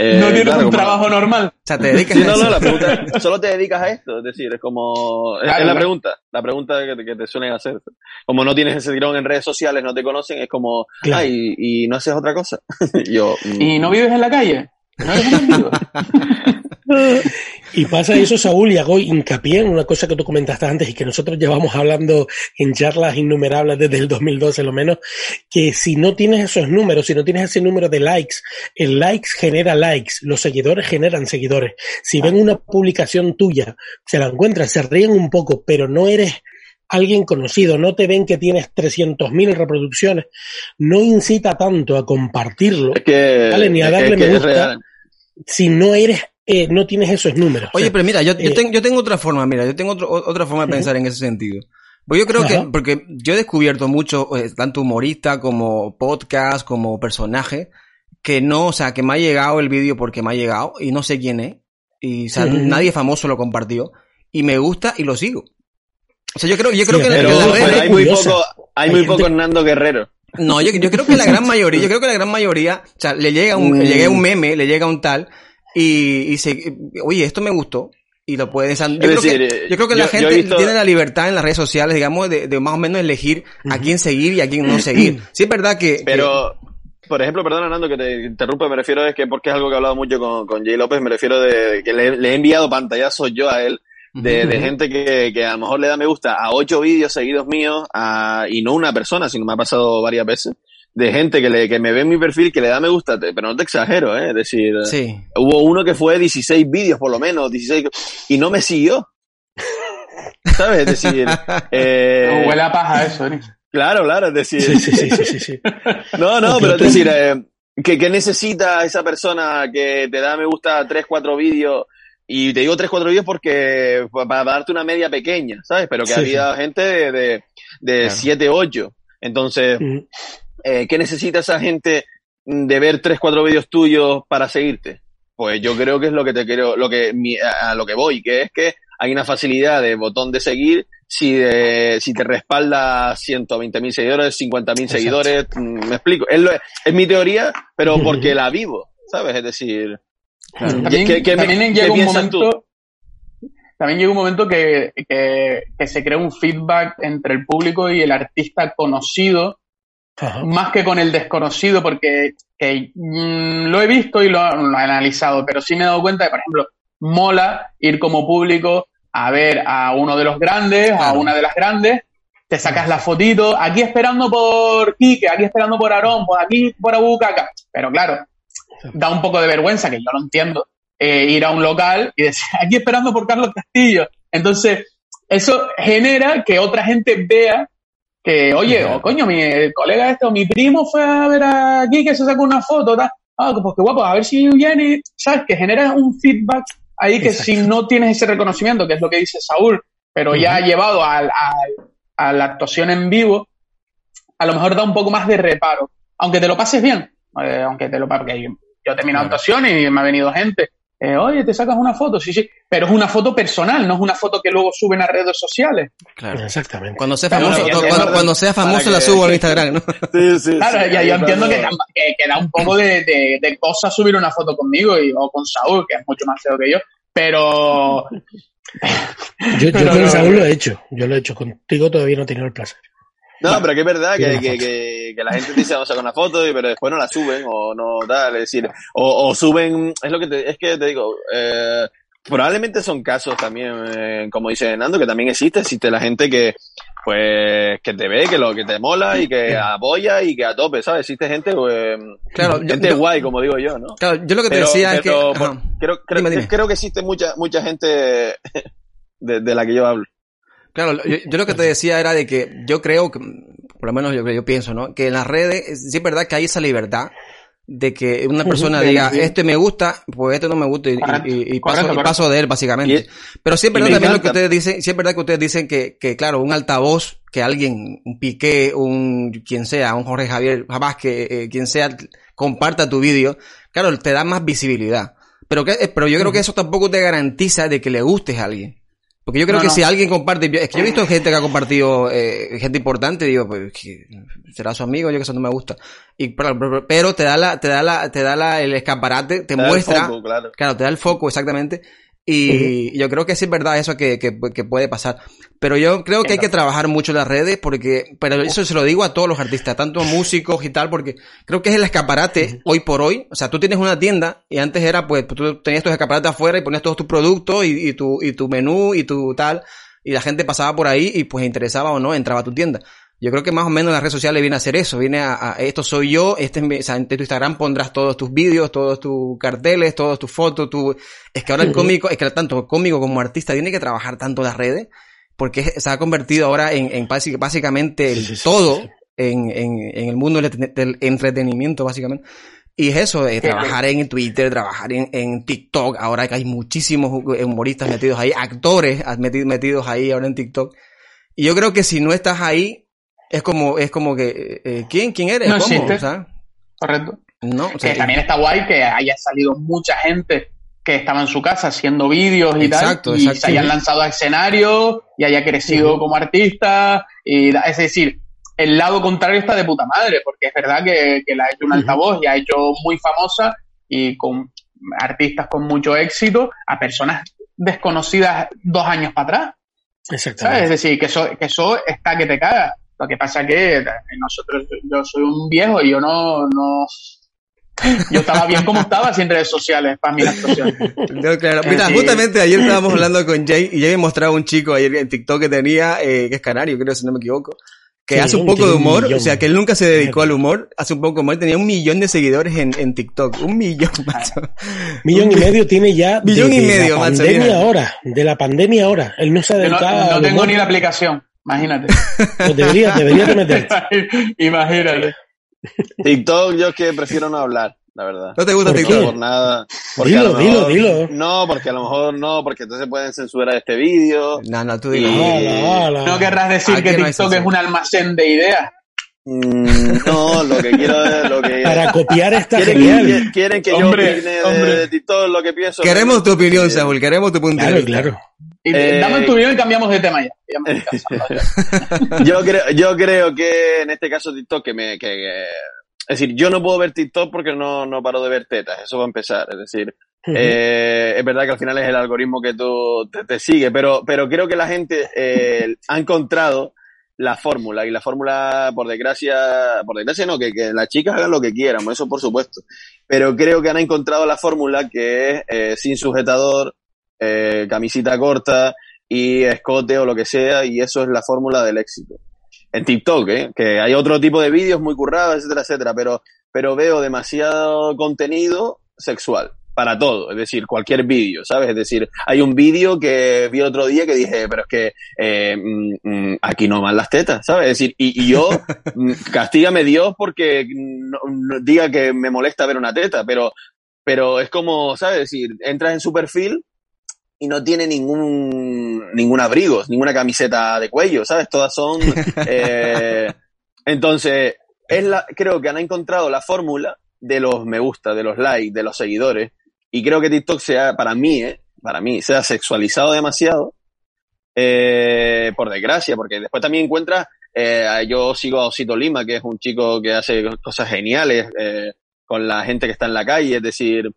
Eh, no tienes claro, un como- trabajo normal. O sea, te dedicas Sí, a no, eso. no, la pregunta es, solo te dedicas a esto, es decir, es como, es- Claro, es la claro. pregunta, la pregunta que te, que te suelen hacer. Como no tienes ese tirón en redes sociales, no te conocen, es como, Claro. ah, y, y no haces otra cosa. Yo, mm, ¿Y no vives en la calle? Y pasa eso, Saúl, y hago hincapié en una cosa que tú comentaste antes y que nosotros llevamos hablando en charlas innumerables desde el 2012 lo menos, que si no tienes esos números, si no tienes ese número de likes, el likes genera likes, los seguidores generan seguidores. Si ven una publicación tuya, se la encuentran, se ríen un poco, pero no eres alguien conocido, no te ven que tienes 300.000 reproducciones, no incita tanto a compartirlo es que, Vale, ni a es darle que me es gusta. real. si no eres, eh, no tienes esos números. O Oye, sea, pero mira, yo, yo, eh, tengo, yo tengo otra forma, mira, yo tengo otro- otra forma de pensar en ese sentido. Pues yo creo Ajá. que, porque yo he descubierto mucho, eh, tanto humorista como podcast, como personaje, que no, o sea, que me ha llegado el vídeo porque me ha llegado y no sé quién es. Y, o sea, Ujú. nadie famoso lo compartió. Y me gusta y lo sigo. O sea, yo creo, yo creo Sí, que, la- Pero que la Pero red- gente hay muy curiosa. poco, hay Hay muy gente- poco Hernando Guerrero. No, yo, yo creo que la gran mayoría, yo creo que la gran mayoría, o sea, le llega un, Mm. le llega un meme, le llega un tal, y, y se, oye, esto me gustó, y lo pueden, o sea, yo, Es creo decir, que, yo creo que yo- la yo gente visto- tiene la libertad en las redes sociales, digamos, de, de más o menos elegir a quién seguir y a quién no seguir. Sí es verdad que, que- Pero, por ejemplo, perdona, Hernando, que te interrumpe, me refiero es que porque es algo que he hablado mucho con, con Jay López, me refiero de que le, le he enviado pantallazos yo a él de, de gente que, que a lo mejor le da me gusta a ocho vídeos seguidos míos a, y no una persona, sino me ha pasado varias veces, de gente que, le, que me ve en mi perfil que le da me gusta, te- pero no te exagero, ¿eh? es decir, sí. hubo uno que fue 16 vídeos por lo menos, 16, y no me siguió. ¿Sabes? Es decir, eh, Huele a paja eso, ¿eh? claro, claro, es decir, Sí, sí, sí, sí, sí, sí. no, no, pero es decir, eh, que, que necesita esa persona que te da me gusta tres, cuatro vídeos y te digo tres, cuatro vídeos porque pa- para darte una media pequeña, ¿sabes? Pero que Sí, había gente de, de, de Claro. siete, ocho. Entonces, eh, ¿qué necesita esa gente de ver tres, cuatro vídeos tuyos para seguirte? Pues yo creo que es lo que te quiero, lo que mi- a, lo que voy, que es que hay una facilidad de botón de seguir si, de- si te respalda 120 mil seguidores, 50 mil Exacto. seguidores, mm, me explico. Es, lo- es mi teoría, pero porque la vivo, ¿sabes? Es decir, Claro. También, ¿Qué- qué- también qué llega un tú? momento. También llega un momento que, que, que se crea un feedback entre el público y el artista conocido, ajá. más que con el desconocido, porque que, mm, lo he visto y lo, lo he analizado, pero sí me he dado cuenta de, por ejemplo, mola ir como público a ver a uno de los grandes, a una de las grandes, te sacas la fotito, aquí esperando por Quique, aquí esperando por Aarón, por aquí por Abucaca. Pero claro, da un poco de vergüenza, que yo lo entiendo, eh, ir a un local y decir, aquí esperando por Carlos Castillo. Entonces, eso genera que otra gente vea que, oye, o coño, mi eh, colega este o mi primo fue a ver aquí que se sacó una foto, tal. Ah, pues qué guapo, a ver si viene, ¿sabes? Que genera un feedback ahí que Exacto. si no tienes ese reconocimiento, que es lo que dice Saúl, pero ya Ujú. llevado al- a la actuación en vivo, a lo mejor da un poco más de reparo. Aunque te lo pases bien, eh, aunque te lo porque yo he terminado Claro. actuación y me ha venido gente, eh, oye, te sacas una foto, sí, sí, pero es una foto personal, no es una foto que luego suben a redes sociales. Claro, exactamente. Cuando sea famoso, cuando, sea famoso la subo a Instagram, ¿no? Sí, sí. Claro, ya, yo entiendo que, que, da un poco de, de, de cosa subir una foto conmigo y, o con Saúl, que es mucho más feo que yo, pero... yo, yo con Saúl lo he hecho, yo lo he hecho, contigo todavía no he tenido el placer. No, pero que es verdad que, que, que, la gente dice vamos a sacar una foto, pero después no la suben o no tal, es decir, o, o suben, es lo que te, es que te digo, eh, probablemente son casos también, eh, como dice Nando, que también existe, existe la gente que, pues, que te ve, que lo que te mola y que apoya y que a tope, ¿sabes? Existe gente, pues, claro, gente guay, como digo yo, ¿no? Claro, yo lo que te decía es que... creo, creo, creo que existe mucha, mucha gente de, de la que yo hablo. Claro, yo, lo que te decía era de que yo creo que, por lo menos yo, yo pienso, ¿no? Que en las redes, sí es verdad que hay esa libertad de que una persona diga, este me gusta, pues este no me gusta y, paso, de él, básicamente. Pero sí es verdad también lo que ustedes dicen, sí es verdad que ustedes dicen que, que, claro, un altavoz, que alguien, un Piqué, un quien sea, un Jorge Javier, jamás que eh, quien sea, comparta tu vídeo, claro, te da más visibilidad. Pero, que, pero yo creo que eso tampoco te garantiza de que le gustes a alguien. Porque yo creo que si alguien comparte, es que yo he visto gente que ha compartido, eh, gente importante, digo, pues será su amigo, yo que eso no me gusta. Y, pero, te da la, te da la, te da la, el escaparate, te, muestra, claro, te da el foco exactamente y yo creo que sí es verdad eso que, que, que, puede pasar. Pero yo creo que hay que trabajar mucho las redes porque, pero eso se lo digo a todos los artistas, tanto músicos y tal, porque creo que es el escaparate hoy por hoy. O sea, tú tienes una tienda y antes era pues, tú tenías tus escaparates afuera y ponías todos tus productos y, y, tu, y tu menú y tu tal. Y la gente pasaba por ahí y pues interesaba o no, entraba a tu tienda. Yo creo que más o menos las redes sociales viene a hacer eso, viene a, esto soy yo, este o sea, en tu Instagram pondrás todos tus vídeos, todos tus carteles, todas tus fotos, tu... es que ahora el cómico, es que tanto cómico como artista tiene que trabajar tanto las redes, porque se ha convertido ahora en, en básicamente todo En, en, en, el mundo del, entretenimiento, básicamente. Y es eso, de trabajar en Twitter, trabajar en, en TikTok, ahora que hay muchísimos humoristas metidos ahí, actores metidos ahí ahora en TikTok. Y yo creo que si no estás ahí, es como, es como que, eh, ¿quién, quién eres? No ¿Cómo? Correcto. No, que también está guay que haya salido mucha gente que estaba en su casa haciendo vídeos y tal, y se hayan lanzado a escenario y haya crecido como artista. Y, es decir, el lado contrario está de puta madre, porque es verdad que, que la ha hecho un altavoz y ha hecho muy famosa y con artistas con mucho éxito a personas desconocidas dos años para atrás. Exactamente. Es decir, que eso, que eso está que te caga. Lo que pasa que nosotros, yo soy un viejo y yo no, no, yo estaba bien como estaba sin redes sociales para mis actuaciones. claro. Mira, justamente ayer estábamos hablando con Jay y Jay me mostraba un chico ayer en TikTok que tenía, eh, que es canario, creo si no me equivoco, que hace un poco de humor, o sea, que él nunca se dedicó al humor, hace un poco de humor, tenía un millón de seguidores en, en TikTok, un millón, macho. Millón y medio tiene ya. Millón y medio, la pandemia ahora, de la pandemia ahora. Él no se ha dedicado. No, no tengo ni la aplicación. Imagínate. Pues debería, debería de meterte. Imagínate. TikTok, yo es que prefiero no hablar, la verdad. ¿No te gusta TikTok? Por nada. dilo, dilo, dilo. No, porque a lo mejor no, porque entonces pueden censurar este vídeo. No, no, tú dilo. No, querrás decir que TikTok es un almacén de ideas. Mm, no, lo que quiero es lo que... Para copiar esta ¿Quieren, genial. Quieren que yo opine de, TikTok lo que pienso. Queremos tu opinión, Saúl, queremos tu punto de vista. Claro, eh, dame tu opinión y cambiamos de tema ya. yo, creo, yo creo que en este caso TikTok, que me... Que, es decir, yo no puedo ver TikTok porque no, no paro de ver tetas, eso va a empezar. Es decir, eh, es verdad que al final es el algoritmo que tú te, sigue, pero, pero creo que la gente eh, ha encontrado la fórmula y la fórmula por desgracia por desgracia no que, que, las chicas hagan lo que quieran eso por supuesto pero creo que han encontrado la fórmula que es eh, sin sujetador eh, camisita corta y escote o lo que sea y eso es la fórmula del éxito en TikTok ¿eh? que hay otro tipo de vídeos muy currados etcétera etcétera pero pero veo demasiado contenido sexual para todo, es decir, cualquier vídeo, ¿sabes? Es decir, hay un vídeo que vi otro día que dije, pero es que eh, mm, mm, aquí no van las tetas, ¿sabes? Es decir, y, yo, mm, castígame Dios porque diga que me molesta ver una teta, pero, pero es como, ¿sabes? Es decir, entras en su perfil y no tiene ningún, ningún abrigo, ninguna camiseta de cuello, ¿sabes? Todas son... Eh, entonces, es la, creo que han encontrado la fórmula de los me gusta, de los likes, de los seguidores, Y creo que TikTok sea, para mí, ¿eh? para mí, se ha sexualizado demasiado, eh, por desgracia, porque después también encuentras, eh, yo sigo a Osito Lima, que es un chico que hace cosas geniales eh, con la gente que está en la calle, es decir,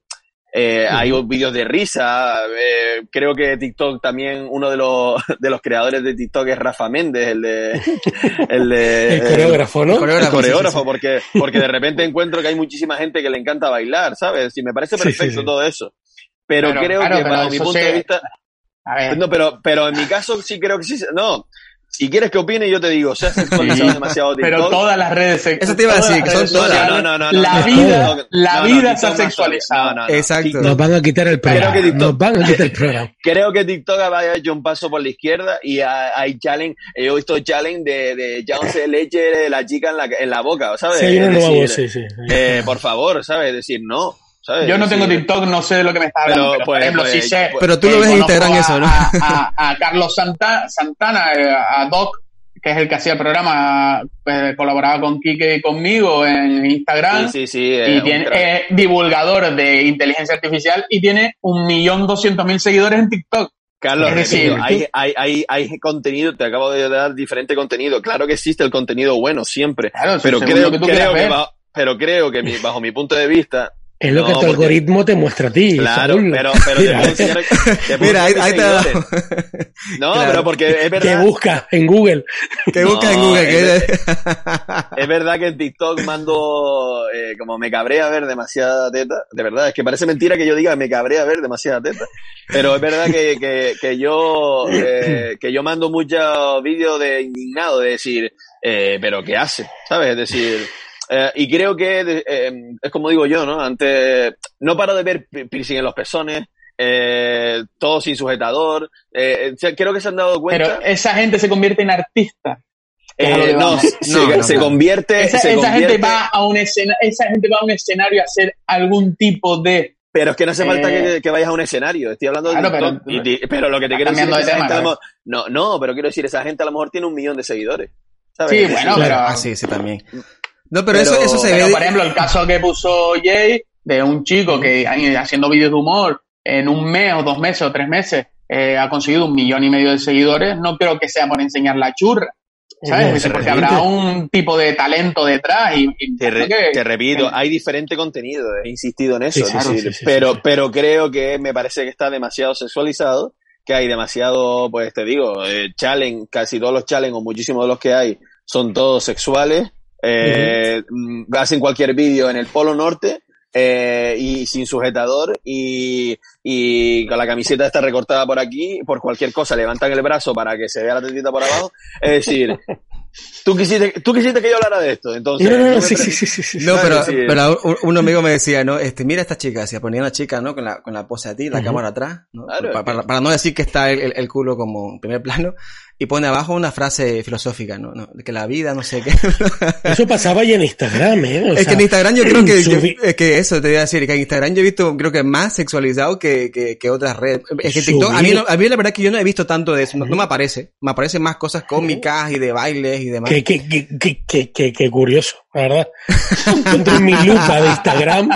eh, hay vídeos de risa. Eh, creo que TikTok también, uno de los, de los creadores de TikTok es Rafa Méndez, el de. El, de, el coreógrafo, ¿no? El coreógrafo, coreógrafo Porque, porque de repente encuentro que hay muchísima gente que le encanta bailar, ¿sabes? Y me parece perfecto todo eso. Pero, creo que, para mi punto de vista. No, pero, pero en mi caso sí creo que sí. No, si quieres que opine, yo te digo, se ha sexualizado demasiado TikTok. Pero todas las redes Eso te iba a decir, que son todas. No, no, no, la vida, la vida se ha sexualizado. Exacto. Nos van a quitar el programa. Nos van a quitar el programa. Creo que TikTok ha hecho un paso por la izquierda y hay challenge, he visto challenge de, de ya se leche de la chica en la, en la boca, ¿sabes? Sí, nuevo, sí, sí. Eh, por favor, ¿sabes? Es decir, no. Yo no tengo TikTok, no sé de lo que me está hablando. Pero, por pues, ejemplo, pues, sí sé. Pero tú lo ves en Instagram eso, ¿no? A, Carlos Santana, eh, a Doc, que es el que hacía el programa, pues, colaboraba con Kike y conmigo en Instagram. Sí, sí, sí. y tiene, es divulgador de inteligencia artificial y tiene un millón doscientos mil seguidores en TikTok. Carlos, es decir, hay, hay, hay, hay, contenido, te acabo de dar diferente contenido. Claro que existe el contenido bueno siempre, pero, creo, que creo que pero creo que bajo mi punto de vista, es lo que tu algoritmo te muestra a ti. Claro, pero, pero mira, te enseñar, mira ahí, ahí te da. No, pero porque es verdad. Que busca en Google. Que busca en Google. Es, es, verdad que en TikTok mando, eh, como me cabrea ver demasiada teta. De verdad, es que parece mentira que yo diga me cabrea ver demasiada teta. Pero es verdad que, que, que yo, eh, que yo mando muchos vídeos de indignado, de decir, eh, pero ¿qué hace? ¿Sabes? Es decir, eh, y creo que eh, es como digo yo, ¿no? Antes, no paro de ver piercing en los pezones, eh, todo sin sujetador. Eh, creo que se han dado cuenta. Pero esa gente se convierte en artista. Eh, no, se, se, convierte. Esa, se esa convierte... gente va a un escena, esa gente va a un escenario a hacer algún tipo de. Pero es que no hace falta que, que, vayas a un escenario. Estoy hablando claro, de. Pero, y, pero, lo que te quiero decir es que esa gente, mejor, no, no, pero quiero decir, esa gente a lo mejor tiene un millón de seguidores. ¿sabes? Sí, bueno, pero. Ah, sí, sí, también. No, pero, pero, eso, eso se pero, ve. por ejemplo, el caso que puso Jay de un chico que haciendo vídeos de humor en un mes o dos meses o tres meses eh, ha conseguido un millón y medio de seguidores, no creo que sea por enseñar la churra. ¿Sabes? Porque habrá un tipo de talento detrás y, y te, re, que, te, repito, que... hay diferente contenido, he insistido en eso, Sí, claro, decir, sí, sí, pero, sí, sí. pero creo que me parece que está demasiado sexualizado, que hay demasiado, pues te digo, eh, challenge, casi todos los challenge o muchísimos de los que hay son todos sexuales, eh, uh -huh. hacen cualquier vídeo en el Polo Norte eh, y sin sujetador y, y con la camiseta está recortada por aquí, por cualquier cosa, levantan el brazo para que se vea la tetita por abajo. Es decir, tú quisiste, tú quisiste que yo hablara de esto, entonces. No, no, no, sí, sí, sí, sí, sí. No, pero, pero un, un, amigo me decía, ¿no? Este, mira esta chica, se ponía una chica, ¿no? Con la, con la pose a ti, la uh -huh. cámara atrás, ¿no? Claro, para, para, para, no decir que está el, el, el, culo como en primer plano, y pone abajo una frase filosófica, ¿no? ¿no? Que la vida, no sé qué. Eso pasaba ya en Instagram, ¿eh? O es sea, que en Instagram yo creo que, yo, es que eso te voy a decir, que en Instagram yo he visto, creo que más sexualizado que, que, que otras redes. Es que TikTok, a mí, a mí la verdad es que yo no he visto tanto de eso, no, no me aparece. Me aparecen más cosas cómicas y de bailes y demás. Qué, qué, qué, qué, qué, qué curioso, la verdad. Yo entro en mi lupa de Instagram,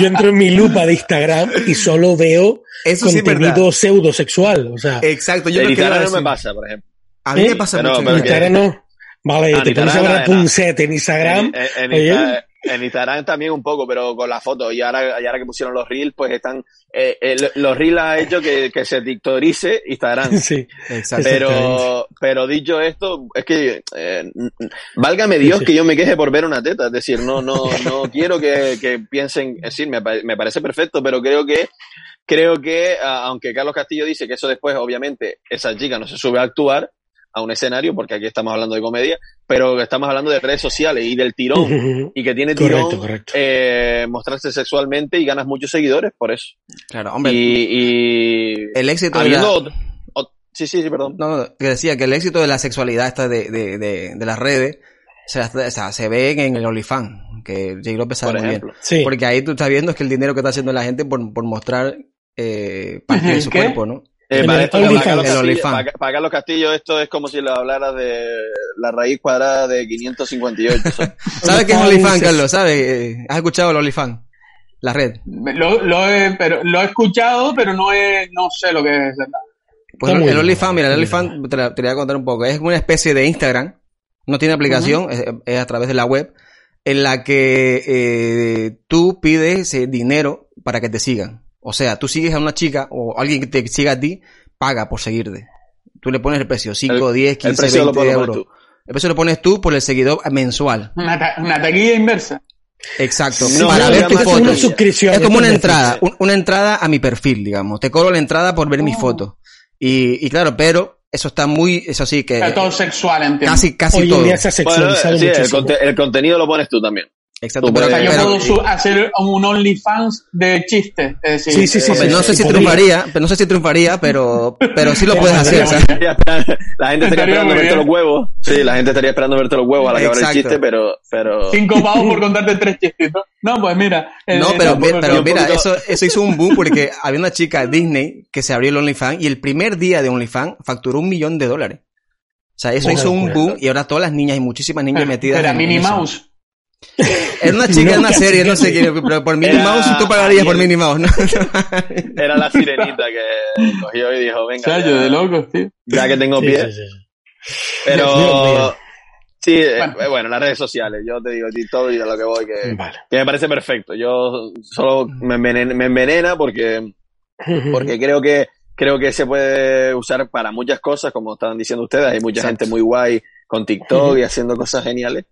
yo entro en mi lupa de Instagram y solo veo eso contenido sí pseudo-sexual, o sea. Exacto, yo en lo Instagram no me pasa, por ejemplo. A mí ¿Eh? me pasa pero, mucho. Pero en Instagram no. Vale, te pones a ver a Punset en Instagram. En, en, en, en, Instagram también un poco, pero con la foto. Y ahora, y ahora que pusieron los reels, pues están. Eh, eh, los reels ha hecho que, que se tiktorice Instagram. Sí, exacto. Pero, pero dicho esto, es que. Eh, válgame Dios sí, sí. que yo me queje por ver una teta. Es decir, no, no, no quiero que, que piensen. Es decir, me, me parece perfecto, pero creo que creo que, aunque Carlos Castillo dice que eso después, obviamente, esa chica no se sube a actuar a un escenario, porque aquí estamos hablando de comedia, pero estamos hablando de redes sociales y del tirón, y que tiene tirón correcto, correcto. Eh, mostrarse sexualmente y ganas muchos seguidores por eso. Claro, hombre. Y, y el éxito habiendo de la... otro, otro, sí, sí, sí, perdón. No, no, te decía que el éxito de la sexualidad esta de, de, de, de las redes se, o sea, se ve en el OnlyFans, que J. López sabe muy bien. Sí. Porque ahí tú estás viendo es que el dinero que está haciendo la gente por, por mostrar eh, parte de su ¿Qué? cuerpo, ¿no? Eh, para, Carlos Castillo, para, para, Carlos Castillo, esto es como si le hablaras de la raíz cuadrada de 558. ¿Sabes qué es OnlyFans, Carlos? ¿Sabes? ¿Has escuchado el OnlyFans? La red. Lo, lo he, pero, lo he escuchado, pero no, he, no sé lo que es. Pues el, OnlyFans, mira, el OnlyFans, te, te, voy a contar un poco. Es una especie de Instagram. No tiene aplicación, es, a través de la web. En la que eh, tú pides eh, dinero para que te sigan. O sea, tú sigues a una chica o alguien que te siga a ti, paga por seguirte. Tú le pones el precio, 5, 10, 15, 20 euros. El precio lo pones tú por el seguidor mensual. Una, una taquilla inversa. Exacto, para ver tus fotos. es como una entrada, una entrada a mi perfil, digamos. Te cobro la entrada por ver mis oh. fotos. Y, y claro, pero eso está muy, eso sí que... Es todo sexual, entiendo. Casi, casi todo. sí, el, el, contenido lo pones tú también. Exacto, pero, yo puedo hacer un OnlyFans de chistes. sí, sí, sí, no sé si triunfaría, pero no sé si triunfaría, pero, pero sí lo puedes hacer. La gente estaría esperando verte los huevos. Sí, la gente estaría esperando verte los huevos a la que el chiste, pero, pero. Cinco pavos por contarte tres chistitos. No, pues mira. No, pero, pero mira, eso, eso hizo un boom porque había una chica Disney que se abrió el OnlyFans y el primer día de OnlyFans facturó un millón de dólares. O sea, eso hizo un boom y ahora todas las niñas, y muchísimas niñas metidas. Era Minnie Mouse. Era una chica, no, una serie, no sé qué, pero por Minnie Mouse tú pagarías por Minnie Mouse, ¿no? Era la sirenita que cogió y dijo, venga. Ya, de locos, tío. Ya que tengo pie. Pero, sí, eh, bueno. las redes sociales, yo te digo todo y a lo que voy, que, que me parece perfecto. Yo solo me envenena, me envenena porque, porque creo que, creo que se puede usar para muchas cosas, como estaban diciendo ustedes. Hay mucha gente muy guay con TikTok y haciendo cosas geniales.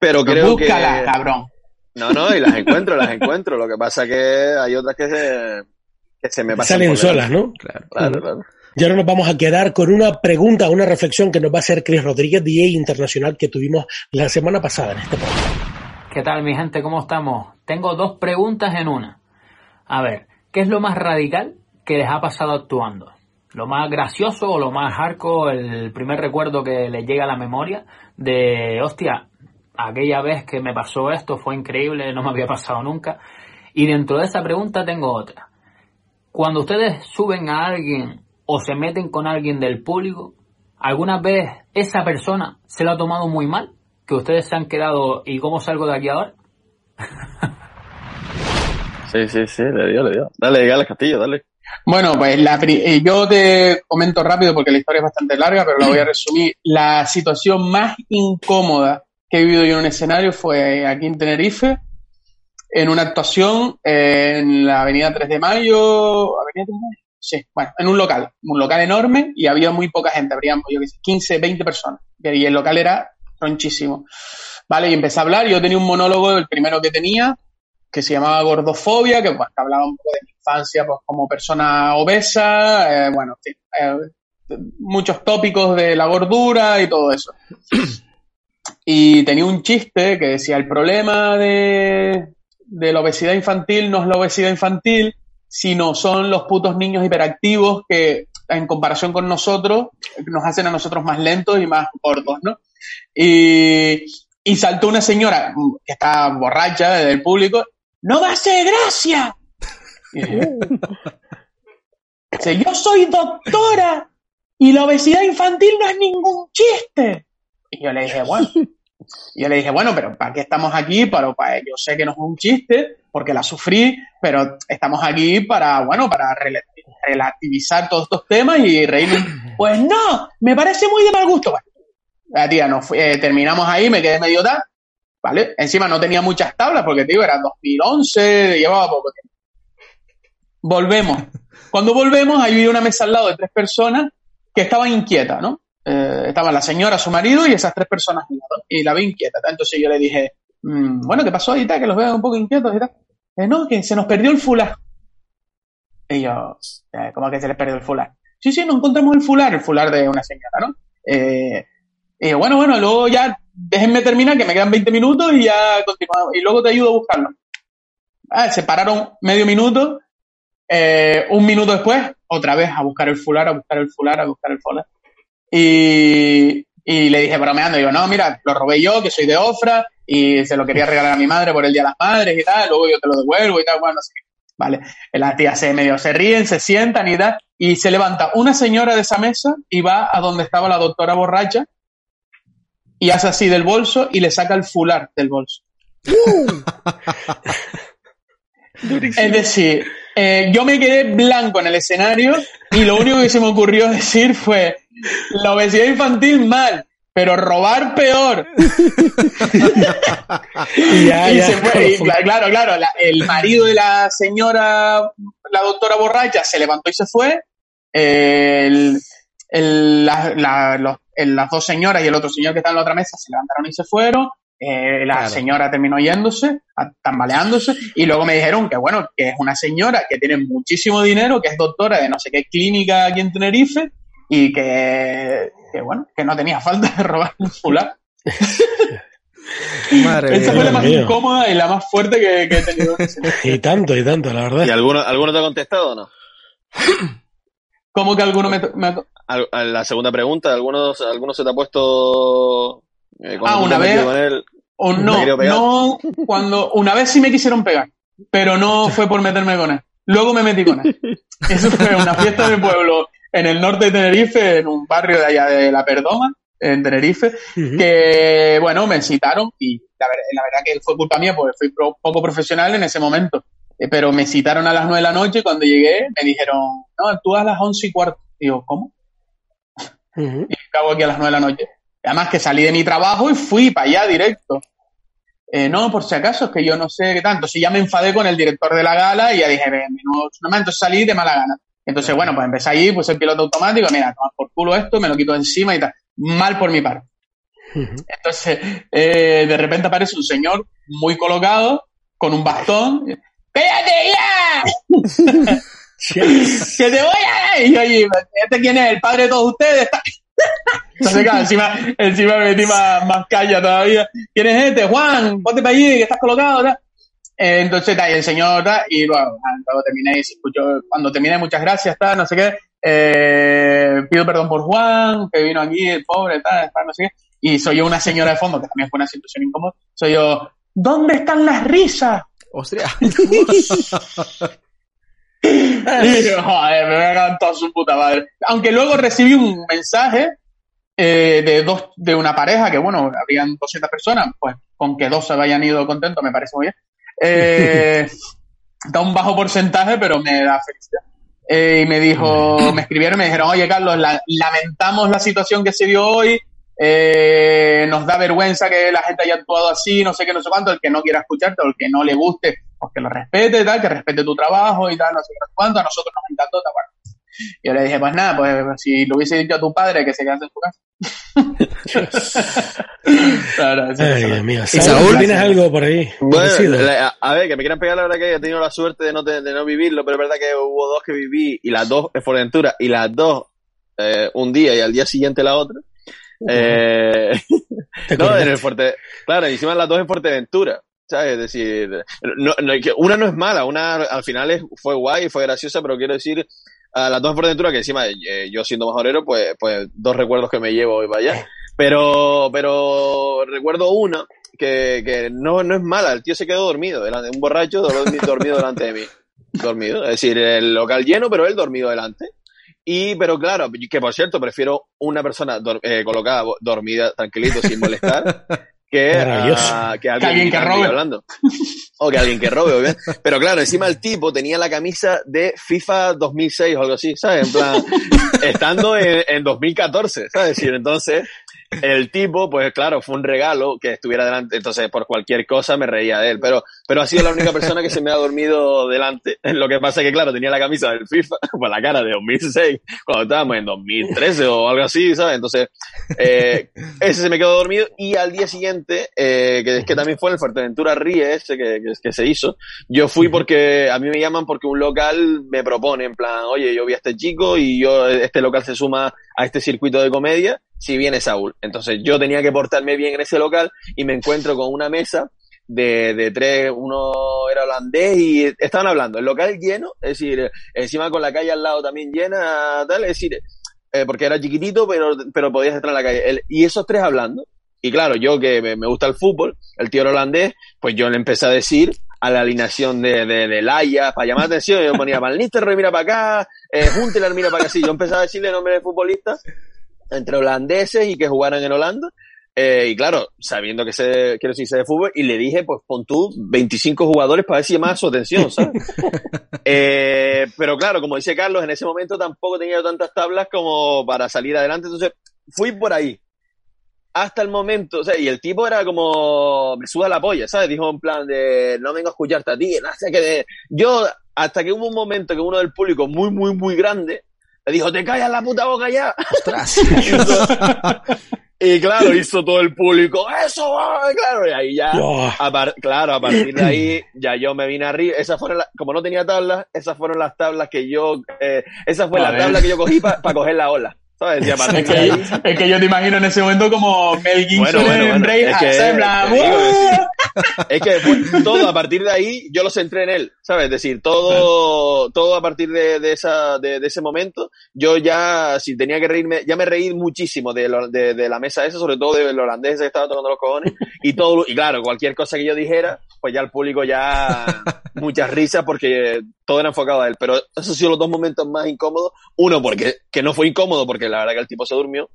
Pero creo búscala, cabrón. No, no, y las encuentro, las encuentro. Lo que pasa que hay otras que se, que se me pasan. Salen solas, ¿no? Claro, claro, claro. Y ahora nos vamos a quedar con una pregunta, una reflexión que nos va a hacer Chris Rodríguez, DJ internacional que tuvimos la semana pasada en este podcast. ¿Qué tal, mi gente? ¿Cómo estamos? Tengo dos preguntas en una. A ver, ¿qué es lo más radical que les ha pasado actuando? ¿Lo más gracioso o lo más hardcore, el primer recuerdo que les llega a la memoria de, hostia, aquella vez que me pasó esto fue increíble, no me había pasado nunca. Y dentro de esa pregunta tengo otra. Cuando ustedes suben a alguien o se meten con alguien del público, ¿alguna vez esa persona se lo ha tomado muy mal? ¿Que ustedes se han quedado y cómo salgo de aquí ahora? sí, sí, sí, le dio, le dio. Dale, dale, Castillo, dale. Bueno, pues la, eh, yo te comento rápido porque la historia es bastante larga, pero la voy a resumir. La situación más incómoda que he vivido yo en un escenario fue aquí en Tenerife, en una actuación en la Avenida 3 de Mayo, ¿Avenida 3 de Mayo? Sí, bueno, en un local, un local enorme y había muy poca gente, habríamos, yo qué sé, 15, 20 personas. Y el local era tronchísimo. Vale, y empecé a hablar, yo tenía un monólogo, el primero que tenía, que se llamaba Gordofobia, que, hablaba un poco de mi infancia pues, como persona obesa, eh, bueno, eh, muchos tópicos de la gordura y todo eso. Y tenía un chiste que decía, el problema de, la obesidad infantil no es la obesidad infantil, sino son los putos niños hiperactivos que en comparación con nosotros nos hacen a nosotros más lentos y más gordos, ¿no? Y, y saltó una señora que estaba borracha del público, ¡no va a ser gracia! Dice, yo soy doctora y la obesidad infantil no es ningún chiste. Y yo le dije, bueno, yo le dije, bueno, pero ¿para qué estamos aquí? Para, para, yo sé que no es un chiste, porque la sufrí, pero estamos aquí para, bueno, para relativizar todos estos temas y reírme. Pues no, me parece muy de mal gusto. Bueno, la tía, nos eh, terminamos ahí, me quedé medio tal, ¿vale? Encima no tenía muchas tablas, porque, tío, era 2011, llevaba poco tiempo. Volvemos. Cuando volvemos, ahí había una mesa al lado de tres personas que estaban inquietas, ¿no? Eh, estaba la señora, su marido y esas tres personas y la vi inquieta. Entonces yo le dije, mm, bueno, ¿qué pasó ahorita? Que los veo un poco inquietos y tal. Eh, no, que se nos perdió el fular. Y yo, eh, ¿cómo que se les perdió el fular? Sí, sí, no encontramos el fular, el fular de una señora, ¿no? Eh, y bueno, bueno, luego ya déjenme terminar, que me quedan 20 minutos y ya continuamos. Y luego te ayudo a buscarlo. Ah, se pararon medio minuto. un minuto después, otra vez a buscar el fular, a buscar el fular, a buscar el fular. Y, y le dije bromeando, digo, no, mira, lo robé yo, que soy de Ofra, y se lo quería regalar a mi madre por el Día de las Madres y tal, luego yo te lo devuelvo y tal, bueno, así Vale, las tías se medio se ríen, se sientan y tal, y se levanta una señora de esa mesa y va a donde estaba la doctora borracha y hace así del bolso y le saca el fular del bolso. Es decir, eh, yo me quedé blanco en el escenario y lo único que se me ocurrió decir fue la obesidad infantil mal, pero robar peor. y, se fue, claro, claro, el marido de la señora, la doctora borracha, se levantó y se fue. El, las dos señoras y el otro señor que está en la otra mesa se levantaron y se fueron. Eh, la señora terminó yéndose, tambaleándose, y luego me dijeron que, bueno, que es una señora que tiene muchísimo dinero, que es doctora de no sé qué clínica aquí en Tenerife, y que, bueno, que no tenía falta de robar un fular. Esa fue la más incómoda y la más fuerte que, he tenido. y tanto, y tanto, la verdad. ¿Y alguno, alguno te ha contestado o no? ¿Cómo que alguno me, me ha... La segunda pregunta, ¿algunos, ¿alguno se te ha puesto eh, ah, una vez. o no, no, cuando una vez sí me quisieron pegar, pero no fue por meterme con él. Luego me metí con él. Eso fue una fiesta de pueblo en el norte de Tenerife, en un barrio de allá de La Perdoma, en Tenerife, que, bueno, me citaron y la, verdad que fue culpa mía porque fui poco profesional en ese momento. Eh, pero me citaron a las nueve de la noche y cuando llegué me dijeron, no, tú a las once y cuarto. Y yo, ¿cómo? Y acabo aquí a las nueve de la noche. Además que salí de mi trabajo y fui para allá directo. Eh, no, por si acaso, es que yo no sé qué tanto. Si ya me enfadé con el director de la gala y ya dije, no, entonces salí de mala gana. Entonces, bueno, pues empecé allí, puse el piloto automático, mira, toma por culo esto, me lo quito encima y tal. Mal por mi parte. Entonces, eh, de repente aparece un señor muy colocado, con un bastón. ¡Cállate ya! ¡Que te voy a... Y yo, ¿este quién es? ¿El padre de todos ustedes? Entonces, claro, encima, encima me metí más, más calla todavía. ¿Quién es este? Juan, ponte para allí, que estás colocado. Entonces, y el señor, y luego, luego terminé y se escuchó, cuando terminé, muchas gracias, tal, no sé qué. Eh, pido perdón por Juan, que vino aquí, el pobre, tal, no sé qué. Y soy yo una señora de fondo, que también fue una situación incómoda. Soy yo, ¿dónde están las risas? Ostras. joder, me voy a toda su puta madre. Aunque luego recibí un mensaje eh, de dos, de una pareja que, bueno, habían 200 personas, pues con que dos se hayan ido contentos me parece muy bien. Eh, da un bajo porcentaje, pero me da felicidad. Eh, y me dijo, me escribieron me dijeron, oye Carlos, lamentamos la situación que se dio hoy, nos da vergüenza que la gente haya actuado así, no sé qué, no sé cuánto, el que no quiera escucharte o el que no le guste, pues que lo respete, tal, que respete tu trabajo y tal, no sé qué, cuánto, a nosotros nos encantó, tal, yo le dije, pues nada, pues si lo hubiese dicho a tu padre que se quedase en su casa. claro, Ay, mío. ¿Y Saúl tienes algo por ahí? Bueno, a, ver, que me quieran pegar, la verdad que he tenido la suerte de no, de, no vivirlo, pero es verdad que hubo dos que viví y las dos es Fuerteventura y las dos eh, un día y al día siguiente la otra. Eh, no, en el Fuerte, claro, encima las dos en Fuerteventura. ¿sabes? Es decir, no, no, una no es mala, una al final fue guay, fue graciosa, pero quiero decir, a las dos Fuerteventura, que encima eh, yo siendo majorero, pues, pues dos recuerdos que me llevo hoy para allá. Pero, pero recuerdo una que, que no, no es mala, el tío se quedó dormido, delante, un borracho dormido delante de mí. Dormido, es decir, el local lleno, pero él dormido delante. Y, pero claro, que por cierto, prefiero una persona eh, colocada, dormida, tranquilito, sin molestar, que, que alguien que, robe. Hablando. O que alguien que robe, obviamente. Pero claro, encima el tipo tenía la camisa de FIFA 2006 o algo así, ¿sabes? En plan, estando en, en 2014, ¿sabes? Y entonces, el tipo, pues claro, fue un regalo que estuviera delante, entonces por cualquier cosa me reía de él, pero, pero ha sido la única persona que se me ha dormido delante. Lo que pasa es que, claro, tenía la camisa del FIFA, pues la cara de 2006, cuando estábamos en 2013 o algo así, ¿sabes? Entonces, eh, ese se me quedó dormido y al día siguiente, eh, que es que también fue en el Fuerteventura Ríe ese que, que, que se hizo, yo fui porque a mí me llaman porque un local me propone, en plan, oye, yo vi a este chico y yo, este local se suma a este circuito de comedia si viene Saúl. Entonces yo tenía que portarme bien en ese local y me encuentro con una mesa de, de tres, uno era holandés y estaban hablando, el local lleno, es decir, encima con la calle al lado también llena, tal, es decir, eh, porque era chiquitito, pero, pero podías estar en la calle. y esos tres hablando, y claro, yo que me, gusta el fútbol, el tío holandés, pues yo le empecé a decir a la alineación de, de, de Laia, para llamar la atención, yo ponía Van Nistelrooy, mira para acá, eh, Juntelar, mira para acá, sí, yo empecé a decirle nombre de futbolista entre holandeses y que jugaran en Holanda. Eh, y claro, sabiendo que sé, quiero decir, sé de fútbol, y le dije, pues pon tú 25 jugadores para ver si llama su atención, ¿sabes? eh, pero claro, como dice Carlos, en ese momento tampoco tenía tantas tablas como para salir adelante, entonces fui por ahí. Hasta el momento, o sea, y el tipo era como, me suda la polla, ¿sabes? Dijo en plan de, no vengo a escucharte a ti, no sé qué. De... Yo, hasta que hubo un momento que uno del público muy, muy, muy grande, le dijo, te callas la puta boca ya. Ostras. Y claro, hizo todo el público, eso, claro, y ahí ya, a par, claro, a partir de ahí, ya yo me vine arriba, esas fueron las, como no tenía tablas, esas fueron las tablas que yo, eh, esa fue la tabla que yo cogí para coger la ola. ¿Sabes? Y Es que, ahí, es que yo te imagino en ese momento como Mel Gibson Bueno, bueno, en bueno, Rey es que- ¡uh! es que todo a partir de ahí yo lo centré en él, ¿sabes? Es decir, todo, todo a partir de, de esa, de, de ese momento, yo ya, si tenía que reírme, ya me reí muchísimo de, lo- de, de la mesa esa, sobre todo del holandés que estaba tocando los cojones, y todo, y claro, cualquier cosa que yo dijera, pues ya el público ya, muchas risas porque todo era enfocado a él, pero esos han sido los dos momentos más incómodos, uno porque, que no fue incómodo porque la verdad que el tipo se durmió,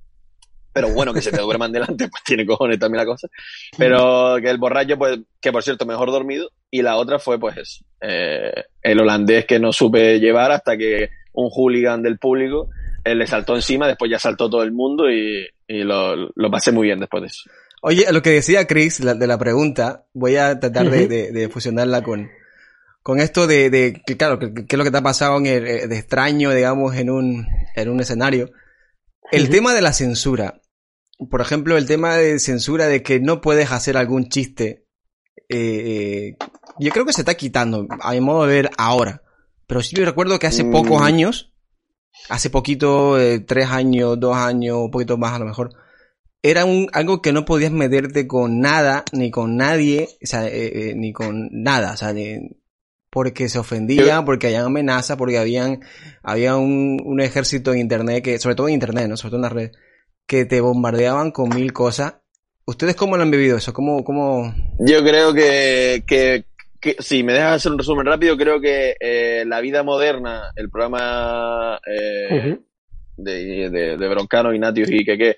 pero bueno, que se te duerman delante, pues tiene cojones también la cosa. Pero que el borracho, pues, que por cierto, mejor dormido. Y la otra fue, pues, eso, eh, el holandés que no supe llevar hasta que un hooligan del público eh, le saltó encima, después ya saltó todo el mundo y, y lo, lo pasé muy bien después de eso. Oye, lo que decía Chris la- de la pregunta, voy a tratar de, Ujú. de- de fusionarla con, con esto de, de que, claro, que es lo que te ha pasado en el, eh, de extraño, digamos, en un, en un escenario. El tema de la censura. Por ejemplo, el tema de censura de que no puedes hacer algún chiste. eh, eh, yo creo que se está quitando, a mi modo de ver, ahora. Pero sí yo recuerdo que hace Mm. pocos años, hace poquito, eh, tres años, dos años, un poquito más a lo mejor, era un, algo que no podías mederte con nada, ni con nadie, o sea, eh, eh, ni con nada, o sea, ni- porque se ofendían, porque habían amenazas, porque habían, había un, un ejército en internet que, sobre todo en internet, ¿no? Sobre todo en las redes, que te bombardeaban con mil cosas. ¿Ustedes cómo lo han vivido eso? ¿Cómo, cómo? Yo creo que, que, que si me dejas hacer un resumen rápido, creo que eh, La Vida Moderna, el programa eh. De, de, de Broncano, Ignatius y que, que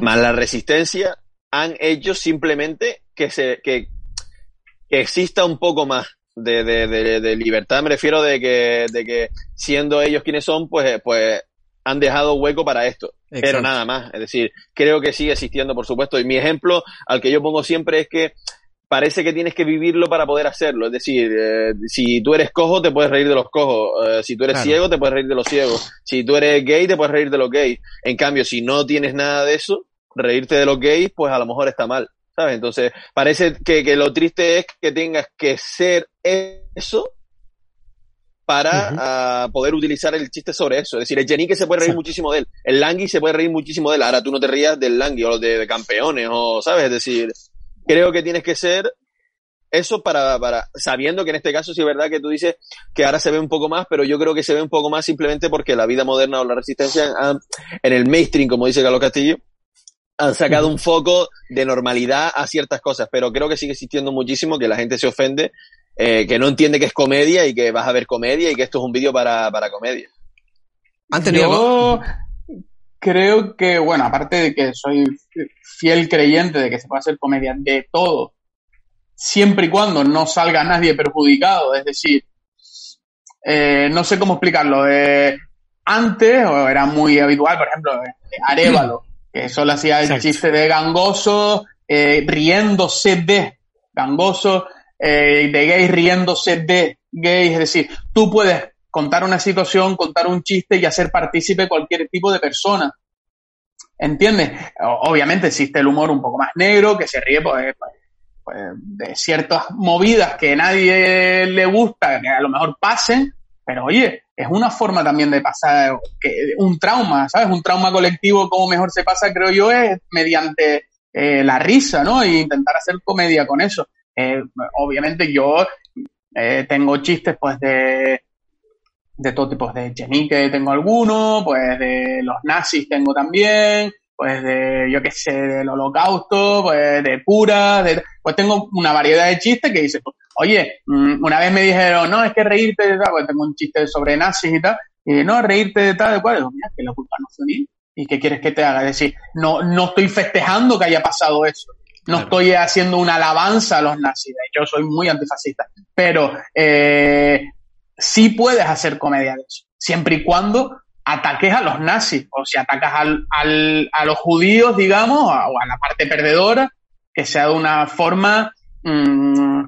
más la resistencia han hecho simplemente que se que, que exista un poco más de, de, libertad. Me refiero de que, de que siendo ellos quienes son pues pues han dejado hueco para esto. Pero nada más. Es decir creo que sigue existiendo por supuesto. Y mi ejemplo al que yo pongo siempre es que parece que tienes que vivirlo para poder hacerlo. Es decir, eh, si tú eres cojo, te puedes reír de los cojos. Eh, si tú eres Claro. ciego, te puedes reír de los ciegos. Si tú eres gay, te puedes reír de los gays. En cambio, si no tienes nada de eso, reírte de los gays, pues a lo mejor está mal. ¿Sabes? Entonces, parece que, que lo triste es que tengas que ser eso para ah, poder utilizar el chiste sobre eso. Es decir, el Jenique se puede reír Exacto. muchísimo de él. El Langui se puede reír muchísimo de él. Ahora tú no te rías del Langui o de, de campeones o, ¿sabes? Es decir, creo que tienes que ser eso para, para, sabiendo que en este caso sí es verdad que tú dices que ahora se ve un poco más, pero yo creo que se ve un poco más simplemente porque la vida moderna o la resistencia han- en el mainstream, como dice Carlos Castillo, han sacado un foco de normalidad a ciertas cosas, pero creo que sigue existiendo muchísimo que la gente se ofende, eh, que no entiende que es comedia y que vas a ver comedia y que esto es un vídeo para, para comedia. ¿Han tenido Yo creo que, bueno, aparte de que soy fiel creyente de que se puede hacer comedia de todo, siempre y cuando no salga nadie perjudicado, es decir, eh, no sé cómo explicarlo. eh, antes o era muy habitual, por ejemplo, eh, Arevalo, que solo hacía el Exacto. chiste de gangoso, eh, riéndose de gangoso, eh, de gays riéndose de gays, es decir, tú puedes contar una situación, contar un chiste y hacer partícipe cualquier tipo de persona. ¿Entiendes? Obviamente existe el humor un poco más negro, que se ríe pues, pues, pues, de ciertas movidas que a nadie le gusta, que a lo mejor pasen, pero oye, es una forma también de pasar un trauma, ¿sabes? Un trauma colectivo, como mejor se pasa, creo yo, es mediante eh, la risa, ¿no? E intentar hacer comedia con eso. Eh, obviamente yo eh, tengo chistes pues de de todo tipo, de Chenique tengo alguno, pues de los nazis tengo también, pues de, yo qué sé, del holocausto, pues de cura, de, pues tengo una variedad de chistes que dices, pues, oye, mm, una vez me dijeron, no, es que reírte de tal, pues tengo un chiste sobre nazis y tal, y no, reírte de tal, de cual, digo, mira, que la culpa no fue mía, ¿Y qué quieres que te haga? Es decir, no, no estoy festejando que haya pasado eso. No estoy haciendo una alabanza a los nazis. Yo soy muy antifascista. Pero eh, sí puedes hacer comedia de eso. Siempre y cuando ataques a los nazis. O si atacas al, al, a los judíos, digamos, o a la parte perdedora, que sea de una forma mmm,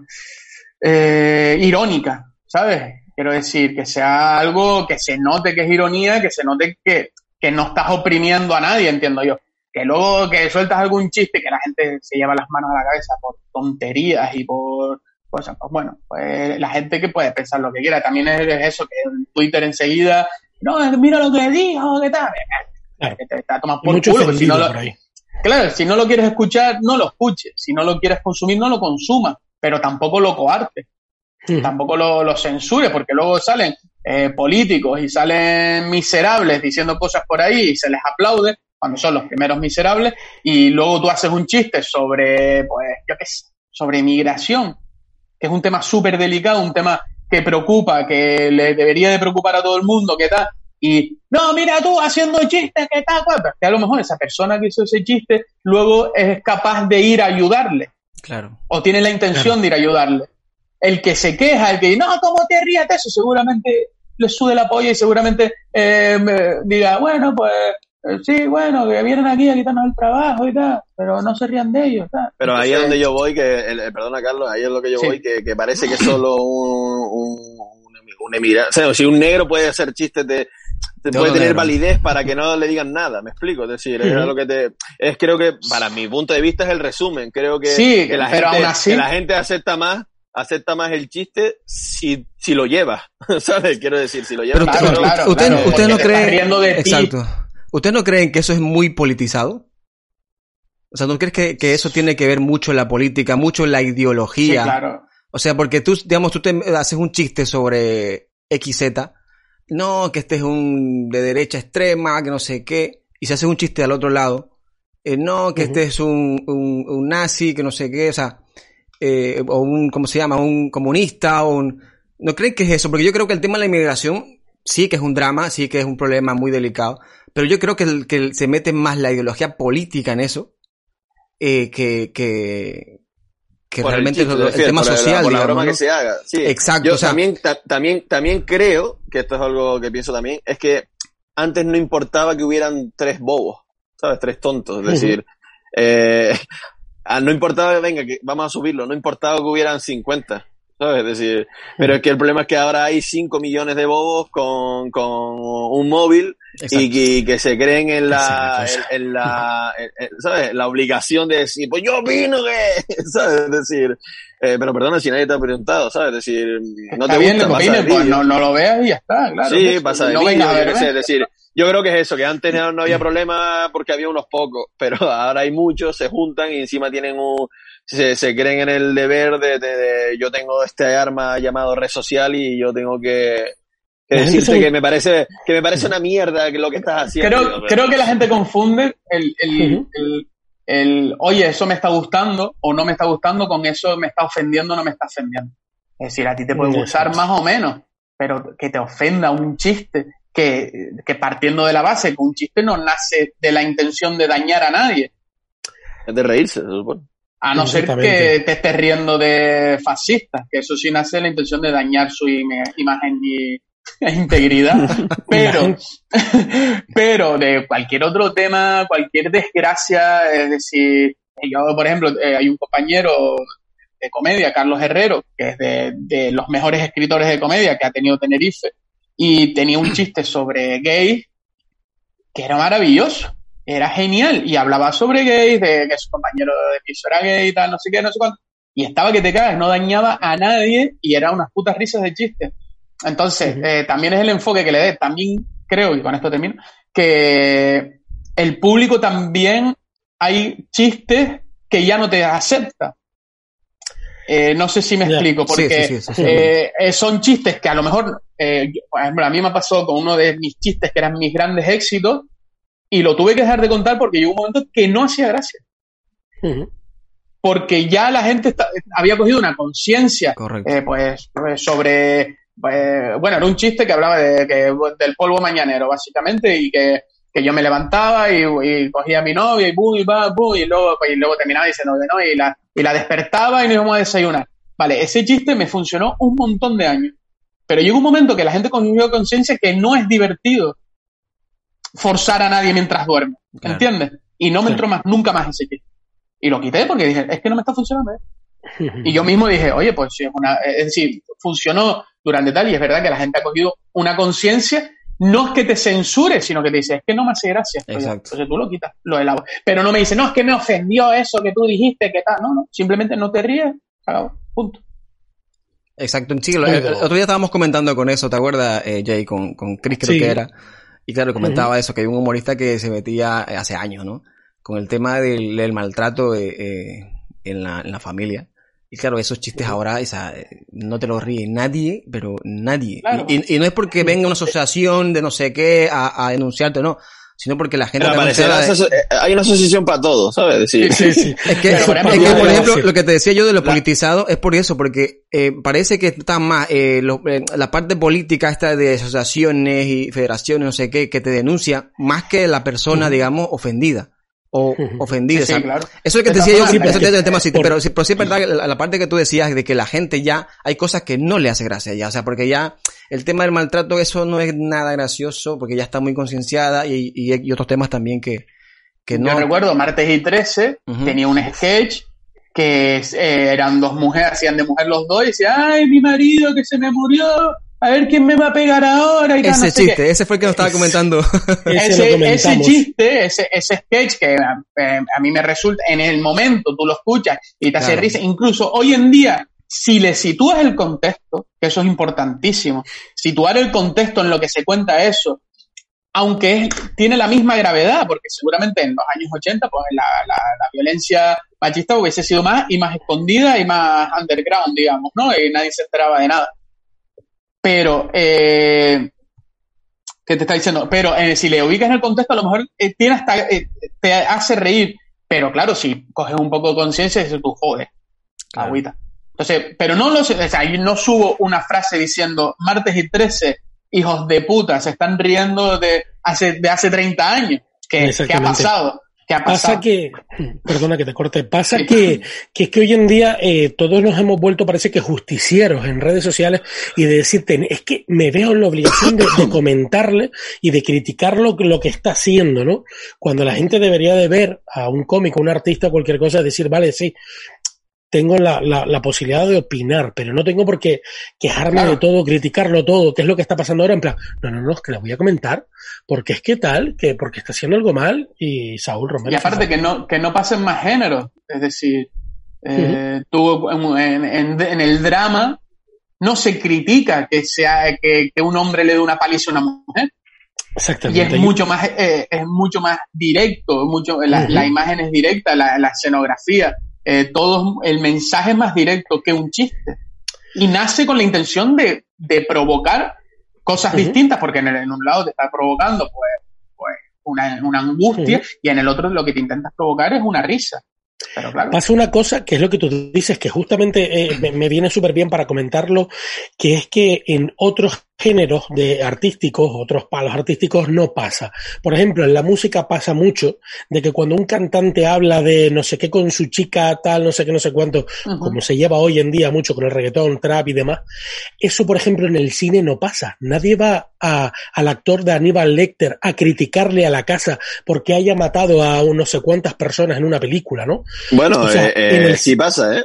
eh, irónica, ¿sabes? Quiero decir, que sea algo que se note que es ironía, que se note que, que no estás oprimiendo a nadie, entiendo yo. Que luego que sueltas algún chiste que la gente se lleva las manos a la cabeza por tonterías y por cosas, pues bueno, pues la gente que puede pensar lo que quiera. También es, eso, que en Twitter enseguida, no, mira lo que dijo, ¿qué tal? Claro. te está tomando por culo, si no lo, Claro, si no lo quieres escuchar, no lo escuches. Si no lo quieres consumir, no lo consumas. Pero tampoco lo coarte. Tampoco lo, lo censure, porque luego salen eh, políticos y salen miserables diciendo cosas por ahí y se les aplaude cuando son los primeros miserables y luego tú haces un chiste sobre, pues, yo qué sé, sobre inmigración, que es un tema súper delicado, un tema que preocupa, que le debería de preocupar a todo el mundo, ¿qué tal? Y, no, mira tú haciendo chistes, ¿qué tal? Que a lo mejor esa persona que hizo ese chiste luego es capaz de ir a ayudarle. Claro. O tiene la intención de ir a ayudarle. El que se queja, el que dice, no, ¿cómo te rías de eso? Seguramente le sube la polla y seguramente eh, diga, bueno, pues sí, bueno, que vienen aquí a quitarnos el trabajo y tal, pero no se rían de ellos. Tal. Pero ahí es donde yo voy, que, el, perdona Carlos, ahí es lo que yo sí. voy, que, que, parece que solo un, un, un, emigrante, o sea, si un negro puede hacer chistes de, de puede tener negro. validez para que no le digan nada, me explico, es decir, uh -huh. es lo que te, es creo que para mi punto de vista es el resumen, creo que, sí, que, la, pero gente, así... que la gente acepta más acepta más el chiste si, si lo lleva, ¿sabes? Quiero decir, si lo lleva. Pero, claro, claro, usted, claro, usted no cree, de exacto. ¿Usted no creen que eso es muy politizado? O sea, ¿no crees que, que, eso tiene que ver mucho en la política, mucho en la ideología? Sí, claro. O sea, porque tú, digamos, tú te haces un chiste sobre XZ, no, que este es un de derecha extrema, que no sé qué, y se hace un chiste al otro lado, eh, no, que uh -huh. este es un, un, un, nazi, que no sé qué, o sea, eh, o un, ¿cómo se llama? Un comunista, o un... ¿No creen que es eso? Porque yo creo que el tema de la inmigración sí que es un drama, sí que es un problema muy delicado, pero yo creo que, el, que se mete más la ideología política en eso eh, que, que, que realmente el, chiste, el, el, tema social. La, por la digamos, broma ¿no? que se haga. Sí. Exacto. Yo o sea, también, ta, también, también creo, que esto es algo que pienso también, es que antes no importaba que hubieran tres bobos, ¿sabes? Tres tontos. Es decir, eh, no importaba, venga, que vamos a subirlo, no importaba que hubieran 50. ¿Sabes? Es decir, pero es que el problema es que ahora hay 5 millones de bobos con, con un móvil y que, y que, se creen en la, en, en, la, en, ¿sabes? La obligación de decir, pues yo opino que, ¿sabes? Es decir, eh, pero perdona si nadie te ha preguntado, ¿sabes? Es decir, no está te bien, gusta, opines, pues no, no, lo veas y ya está, claro. Sí, pasa de no vídeo, a ver, es decir, yo creo que es eso, que antes no, no había problema porque había unos pocos, pero ahora hay muchos, se juntan y encima tienen un, se, se creen en el deber de, de, de, yo tengo este arma llamado red social y yo tengo que, que decirte se... que me parece que me parece una mierda lo que estás haciendo. Creo, pero... creo que la gente confunde el, el, uh -huh. el, el, oye, eso me está gustando o no me está gustando con eso me está ofendiendo o no me está ofendiendo. Es decir, a ti te puede gustar más o menos, pero que te ofenda un chiste, que, que partiendo de la base que un chiste no nace de la intención de dañar a nadie. Es de reírse, se supone. A no ser que te estés riendo de fascistas, que eso sí nace la intención de dañar su imagen y integridad. Pero, pero de cualquier otro tema, cualquier desgracia, es decir, yo, por ejemplo, eh, hay un compañero de comedia, Carlos Herrero, que es de, de, los mejores escritores de comedia que ha tenido Tenerife, y tenía un chiste sobre gays que era maravilloso era genial y hablaba sobre gays, de que su compañero de piso era gay y tal, no sé qué, no sé cuánto. Y estaba que te cagas, no dañaba a nadie y era unas putas risas de chistes. Entonces, uh -huh. eh, también es el enfoque que le dé. También creo, y con esto termino, que el público también hay chistes que ya no te acepta. Eh, no sé si me yeah. explico, porque sí, sí, sí, eh, son chistes que a lo mejor, eh, por ejemplo, a mí me pasó con uno de mis chistes que eran mis grandes éxitos, y lo tuve que dejar de contar porque llegó un momento que no hacía gracia. Uh -huh. Porque ya la gente está, había cogido una conciencia eh, pues, sobre. Pues, bueno, era un chiste que hablaba de, que, del polvo mañanero, básicamente, y que que yo me levantaba y, cogía a mi novia y boom, y va, boom, y luego, y luego terminaba diciendo que no, y la, y la despertaba y nos íbamos a desayunar. Vale, ese chiste me funcionó un montón de años. Pero llegó un momento que la gente cogió conciencia que no es divertido forzar a nadie mientras duerme. ¿Entiendes? Y no me entró más, nunca más ese chiste. Y lo quité porque dije, es que no me está funcionando. ¿eh? y yo mismo dije, oye, pues si es una, es decir, funcionó durante tal y es verdad que la gente ha cogido una conciencia no es que te censure, sino que te dice, es que no me hace gracia. Exacto. Entonces tú lo quitas, lo elabas. Pero no me dice, no, es que me ofendió eso que tú dijiste, que tal. No, no, simplemente no te ríes, punto. Exacto, sí, el, otro día estábamos comentando con eso, ¿te acuerdas, eh, Jay? Con, con Chris creo que era. Y claro, comentaba eso, que hay un humorista que se metía eh, hace años, ¿no? Con el tema del, maltrato eh, en, la, en la familia. Y claro, esos chistes ahora, no te los ríe nadie, pero nadie. Y, no es porque venga una asociación de no sé qué a, a denunciarte, no. Sino porque la gente... Hay una asociación para todo, ¿sabes? Sí, sí, sí. es que, por ejemplo, lo que te decía yo de lo politizado es por eso, porque eh, parece que está más eh, eh, la parte política esta de asociaciones y federaciones, no sé qué, que te denuncia más que la persona, digamos, ofendida o ofendidas. Sí, claro. Eso es lo que te decía yo, eso el tema, sí, pero, sí, pero sí es verdad la, la, parte que tú decías de que la gente ya, hay cosas que no le hace gracia ya, o sea, porque ya el tema del maltrato, eso no es nada gracioso, porque ya está muy concienciada y, y, otros temas también que, que no. Yo recuerdo, martes y 13, tenía un sketch que eh, eran dos mujeres, hacían de mujer los dos y decían, ay, mi marido que se me murió, a ver quién me va a pegar ahora. Y ese chiste, ese fue el que nos estaba comentando. ese, chiste, ese, ese sketch que eh, a mí me resulta, en el momento tú lo escuchas y te hace risa. Incluso hoy en día, si le sitúas el contexto, que eso es importantísimo, situar el contexto en lo que se cuenta eso, aunque tiene la misma gravedad, porque seguramente en los años 80 pues la, la, la, violencia machista hubiese sido más y más escondida y más underground, digamos, ¿no? Y nadie se enteraba de nada. Pero, eh, ¿qué te está diciendo? Pero eh, si le ubicas en el contexto, a lo mejor eh, tiene hasta, eh, te hace reír. Pero claro, si coges un poco de conciencia, dices tú, joder, agüita. Entonces, pero no lo o sea, no subo una frase diciendo, martes y 13, hijos de puta, se están riendo de hace, de hace 30 años. ¿Qué, ¿qué ha pasado? Pasa que, perdona que te corte, pasa que, que es que hoy en día eh, todos nos hemos vuelto, parece que justicieros en redes sociales y de decirte, es que me veo en la obligación de, comentarle y de criticar lo, lo, que está haciendo, ¿no? Cuando la gente debería de ver a un cómico, un artista, cualquier cosa, decir, vale, sí, tengo la, la, la, posibilidad de opinar, pero no tengo por qué quejarme de todo, criticarlo todo, qué es lo que está pasando ahora, en plan, no, no, no, es que la voy a comentar, porque es que tal, que porque está haciendo algo mal y Saúl Romero. Y aparte que no, que no pasen más géneros, es decir, eh, tú en, en, en, el drama no se critica que sea que, que un hombre le dé una paliza a una mujer. Exactamente. Y es mucho más, eh, es mucho más directo, mucho, la, la imagen es directa, la, la escenografía eh, todo el mensaje más directo que un chiste. Y nace con la intención de, de provocar cosas distintas, porque en, en, un lado te está provocando pues, pues una, una angustia y en el otro lo que te intentas provocar es una risa. Pero claro. Pasa una cosa que es lo que tú dices, que justamente eh, me, me, viene súper bien para comentarlo, que es que en otros géneros de artísticos, otros palos artísticos, no pasa. Por ejemplo, en la música pasa mucho de que cuando un cantante habla de no sé qué con su chica, tal, no sé qué, no sé cuánto, como se lleva hoy en día mucho con el reggaetón, trap y demás, eso, por ejemplo, en el cine no pasa. Nadie va a, al actor de Aníbal Lecter a criticarle a la casa porque haya matado a no sé cuántas personas en una película, ¿no? Bueno, o sea, eh, eh, sí pasa, ¿eh?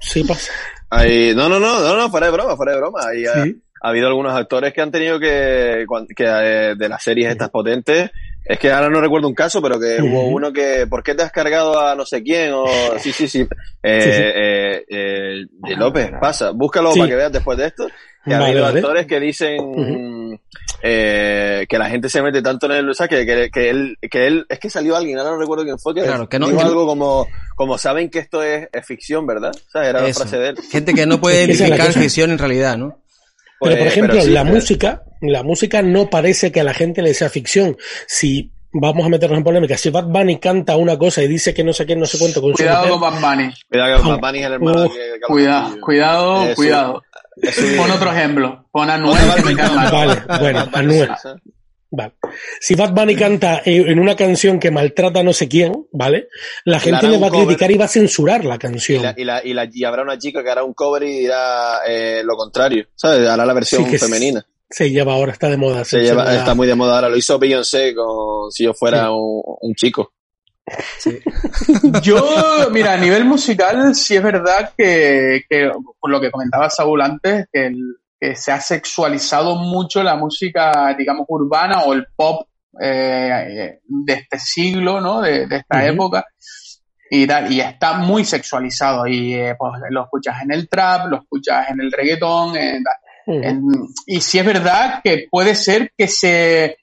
Sí pasa. Ahí, no, no, no, no, no, fuera de broma, fuera de broma. Ahí, ¿Sí? Ha habido algunos actores que han tenido que, que eh, de las series estas potentes, es que ahora no recuerdo un caso, pero que hubo uno que, ¿por qué te has cargado a no sé quién? O, sí, sí, sí. Eh, eh, eh, de López, pasa, búscalo para que veas después de esto. Que ha habido actores que dicen eh, que la gente se mete tanto en el, o sea, que, que, que, él, que él, es que salió alguien, ahora no recuerdo quién fue, que, claro, que no, dijo algo como, como saben que esto es, es ficción, ¿verdad? O sea, era la frase de él. Gente que no puede identificar ficción en realidad, ¿no? Pero, por pues, ejemplo, la música, la música no parece que a la gente le sea ficción. Si vamos a meternos en polémica, si Bad Bunny canta una cosa y dice que no sé qué, no sé cuánto con Cuidado con Bad Bunny. Cuidado con Bad Bunny el hermano. cuidado, cuidado, cuidado. Pon otro ejemplo. Pon a Noel que me Vale, bueno, Anuel. Vale. Si Bad Bunny canta en una canción que maltrata a no sé quién, ¿vale? La gente le va a criticar y va a censurar la canción. Y, la, y, la, y, habrá una chica que hará un cover y dirá eh, lo contrario, ¿sabes? Hará la versión femenina. Se lleva ahora, está de moda. Se lleva, está muy de moda ahora. Lo hizo Beyoncé con si yo fuera un, un, chico. Sí. yo, mira, a nivel musical, sí es verdad que, que por lo que comentaba Saúl antes, que el, que se ha sexualizado mucho la música, digamos, urbana o el pop eh, de este siglo, ¿no? De, esta época. Y, tal, y está muy sexualizado. Y eh, pues, lo escuchas en el trap, lo escuchas en el reggaetón. y sí es verdad que puede ser que se.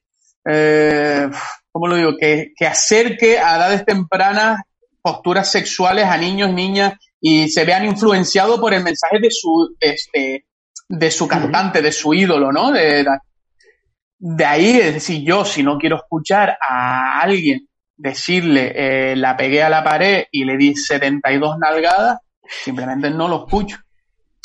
Eh, ¿Cómo lo digo? Que, que acerque a edades tempranas posturas sexuales a niños, niñas y se vean influenciados por el mensaje de su, este, de su cantante, de su ídolo, ¿no? De, de ahí, es decir, yo si no quiero escuchar a alguien decirle eh, la pegué a la pared y le di 72 nalgadas, simplemente no lo escucho.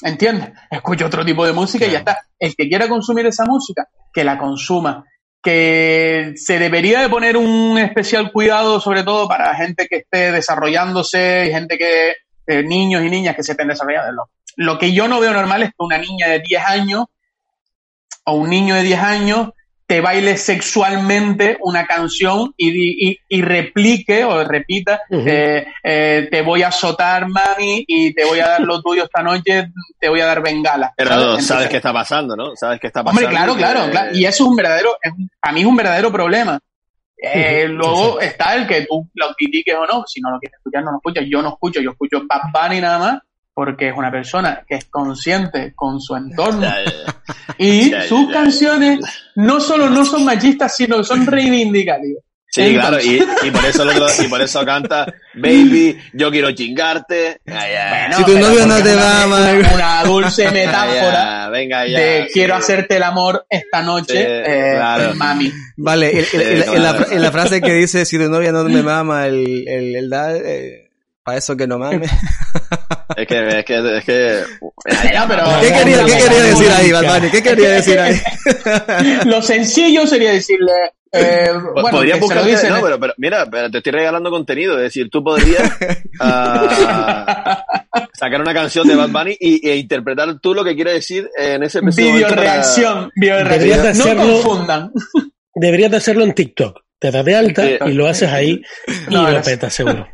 ¿Entiendes? Escucho otro tipo de música y ya está. El que quiera consumir esa música, que la consuma. Que se debería de poner un especial cuidado, sobre todo para gente que esté desarrollándose y gente que, eh, niños y niñas que se estén desarrollando. Lo que yo no veo normal es que una niña de 10 años o un niño de 10 años te baile sexualmente una canción y, y, replique o repita, eh, eh, te voy a azotar, mami, y te voy a dar lo tuyo esta noche, te voy a dar bengala. Pero sabes, qué está pasando, ¿no? Sabes qué está pasando. Hombre, claro, claro, claro. Y eso es un verdadero, a mí es un verdadero problema. Eh, luego está el que tú lo critiques o no. Si no lo quieres escuchar, no lo escuchas. Yo no escucho, yo escucho Bad Bunny nada más porque es una persona que es consciente con su entorno. y sus canciones no solo no son machistas, sino que son reivindicativas. Sí, claro, y, por eso y por eso canta Baby, yo quiero chingarte. si tu novio no te va a amar. Una dulce metáfora venga ya, de quiero hacerte el amor esta noche, eh, mami. Vale, en, la, frase que dice si tu novia no me mama, el, el, el, eh, para eso que no mames. Es que, es que, es que. ¿Qué, quería, ¿Qué quería decir ahí, Batman? ¿Qué quería decir ahí? Lo sencillo sería decirle. Eh, bueno, podría buscar, no, pero, pero mira, te estoy regalando contenido, es decir, tú podrías uh, sacar una canción de Bad Bunny y, e interpretar tú lo que quiere decir en ese Video reacción, video reacción. No confundan. Deberías de hacerlo en TikTok. Te das de alta y lo haces ahí y lo petas seguro.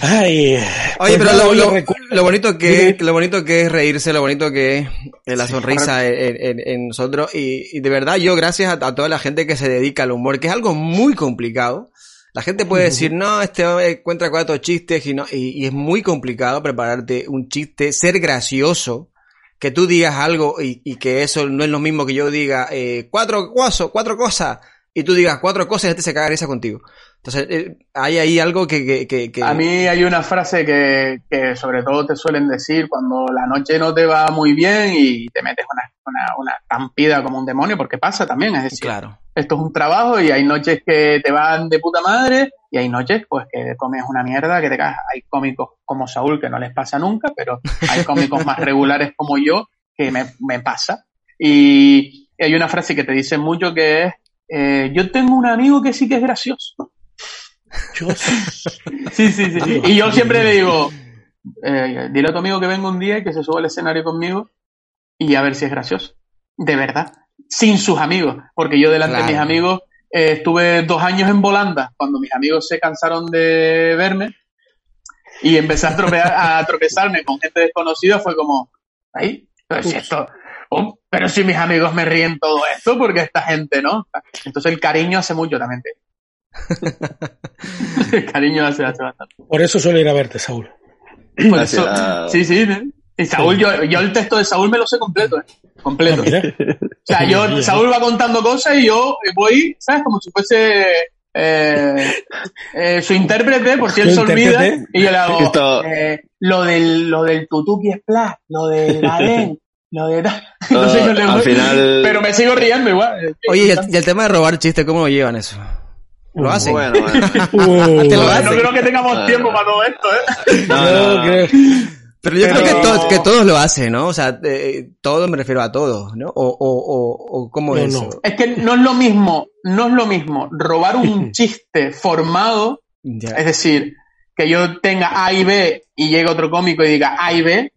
Ay, Oye, pero lo, bonito que lo bonito que es reírse, lo bonito que es la sonrisa en, nosotros y, de verdad yo gracias a, toda la gente que se dedica al humor, que es algo muy complicado. La gente puede decir, no, este encuentra cuatro chistes y, no, y, es muy complicado prepararte un chiste, ser gracioso, que tú digas algo y, que eso no es lo mismo que yo diga eh, cuatro, cuatro, cuatro cosas y tú digas cuatro cosas y este se caga risa contigo. Entonces, eh, hay ahí algo que, que, que, A mí hay una frase que, que, sobre todo te suelen decir cuando la noche no te va muy bien y te metes una, una, una tampida como un demonio, porque pasa también, es decir, claro. esto es un trabajo y hay noches que te van de puta madre y hay noches pues que comes una mierda, que te cagas. Hay cómicos como Saúl que no les pasa nunca, pero hay cómicos más regulares como yo que me, me pasa. Y hay una frase que te dice mucho que es eh, yo tengo un amigo que sí que es gracioso. Sí, sí, sí. Y yo siempre le digo, eh, dile a tu amigo que venga un día y que se suba al escenario conmigo y a ver si es gracioso. De verdad. Sin sus amigos. Porque yo delante de mis amigos eh, estuve dos años en Volanda cuando mis amigos se cansaron de verme y empecé a, a tropezarme con gente desconocida. Fue como, ahí, si esto, oh, pero si mis amigos me ríen todo esto, porque esta gente no. Entonces el cariño hace mucho también. El cariño hace, bastante. Por eso suelo ir a verte, Saúl. Por eso, sí, sí. Y Saúl, yo, yo el texto de Saúl me lo sé completo, ¿eh? Completo. Ah, o sea, yo, Saúl va contando cosas y yo voy, ¿sabes? Como si fuese eh, eh, su intérprete, por si él se olvida, y yo le hago eh, lo del lo del tutuki splash, lo del Adén, lo de Pero me sigo riendo igual. Oye, y el, tema de robar chistes, ¿cómo lo llevan eso? ¿Lo hacen? Bueno, bueno. No creo que tengamos tiempo para todo esto, ¿eh? No, no, Pero yo creo que, que, todos lo hacen, ¿no? O sea, eh, todo me refiero a todos, ¿no? O, o, o, cómo es. No. Es que no es lo mismo, no es lo mismo robar un chiste formado, es decir, que yo tenga A y B y llegue otro cómico y diga A y B,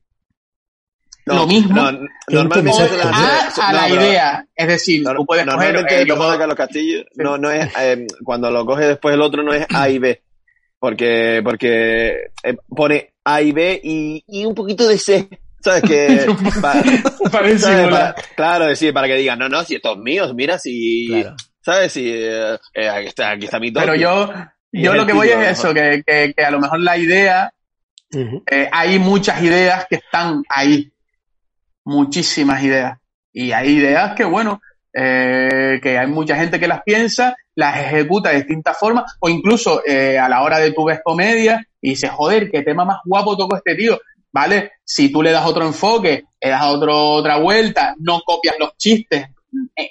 lo mismo. No, normalmente a, a la idea. Es decir, tú puedes normalmente coger, el de Carlos Castillo no, no es, eh, cuando lo coge después el otro no es A y B. Porque, porque eh, pone A y B y, y un poquito de C. ¿Sabes? Que, para, claro, decir, para que digan, no, no, si estos míos, mira, si. ¿Sabes? Si. Eh, aquí, está, aquí está mi toque. Pero yo, yo lo que voy es eso, que, que, que, a lo mejor la idea. hay muchas ideas que están ahí muchísimas ideas. Y hay ideas que, bueno, eh, que hay mucha gente que las piensa, las ejecuta de distintas formas, o incluso eh, a la hora de tu ves comedia y dices, joder, qué tema más guapo tocó este tío. ¿Vale? Si tú le das otro enfoque, le das otro, otra vuelta, no copias los chistes, eh,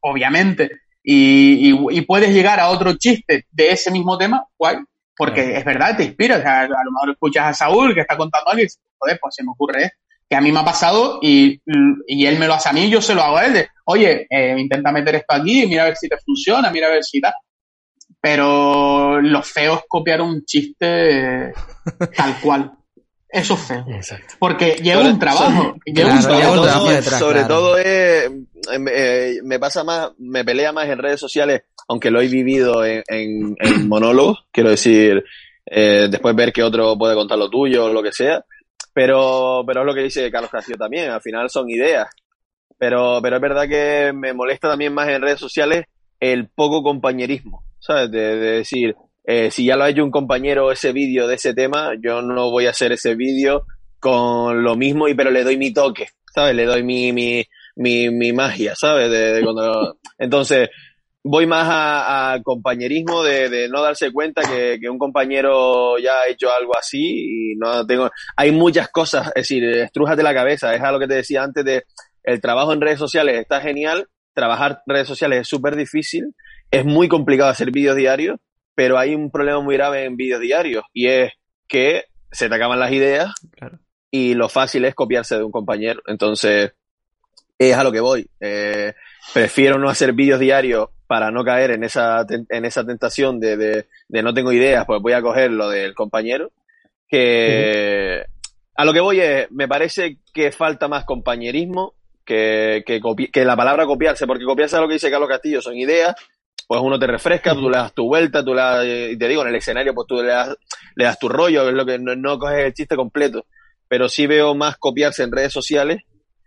obviamente, y, y, puedes llegar a otro chiste de ese mismo tema, guay, porque es verdad, te inspira. a lo mejor escuchas a Saúl que está contando algo y dices, joder, pues se me ocurre esto que a mí me ha pasado y, y, él me lo hace a mí, yo se lo hago a él, de, oye, eh, intenta meter esto aquí, mira a ver si te funciona, mira a ver si da. Pero lo feo es copiar un chiste tal cual. Eso es feo. Exacto. Porque lleva un trabajo. Lleva un trabajo. sobre todo es, em, eh, me pasa más, me pelea más en redes sociales, aunque lo he vivido en, en, monólogos, quiero decir, eh, después ver que otro puede contar lo tuyo o lo que sea pero, pero es lo que dice Carlos Castillo también, al final son ideas. Pero, pero es verdad que me molesta también más en redes sociales el poco compañerismo, ¿sabes? De, decir, eh, si ya lo ha hecho un compañero ese vídeo de ese tema, yo no voy a hacer ese vídeo con lo mismo, y pero le doy mi toque, ¿sabes? Le doy mi, mi, mi, mi magia, ¿sabes? De, cuando... Entonces, voy más a, compañerismo de, no darse cuenta que, un compañero ya ha hecho algo así y no tengo hay muchas cosas es decir estrújate la cabeza es a lo que te decía antes de el trabajo en redes sociales está genial trabajar en redes sociales es súper difícil es muy complicado hacer vídeos diarios pero hay un problema muy grave en vídeos diarios y es que se te acaban las ideas y lo fácil es copiarse de un compañero. Entonces es a lo que voy eh, prefiero no hacer vídeos diarios para no caer en esa, en esa tentación de, de, no tengo ideas, pues voy a coger lo del compañero. Que a lo que voy es, me parece que falta más compañerismo que, que, que la palabra copiarse, porque copiarse es lo que dice Carlos Castillo, son ideas, pues uno te refresca, tú le das tu vuelta, tú le y te digo, en el escenario, pues tú le das, le das tu rollo, es lo que no, no coges el chiste completo. Pero sí veo más copiarse en redes sociales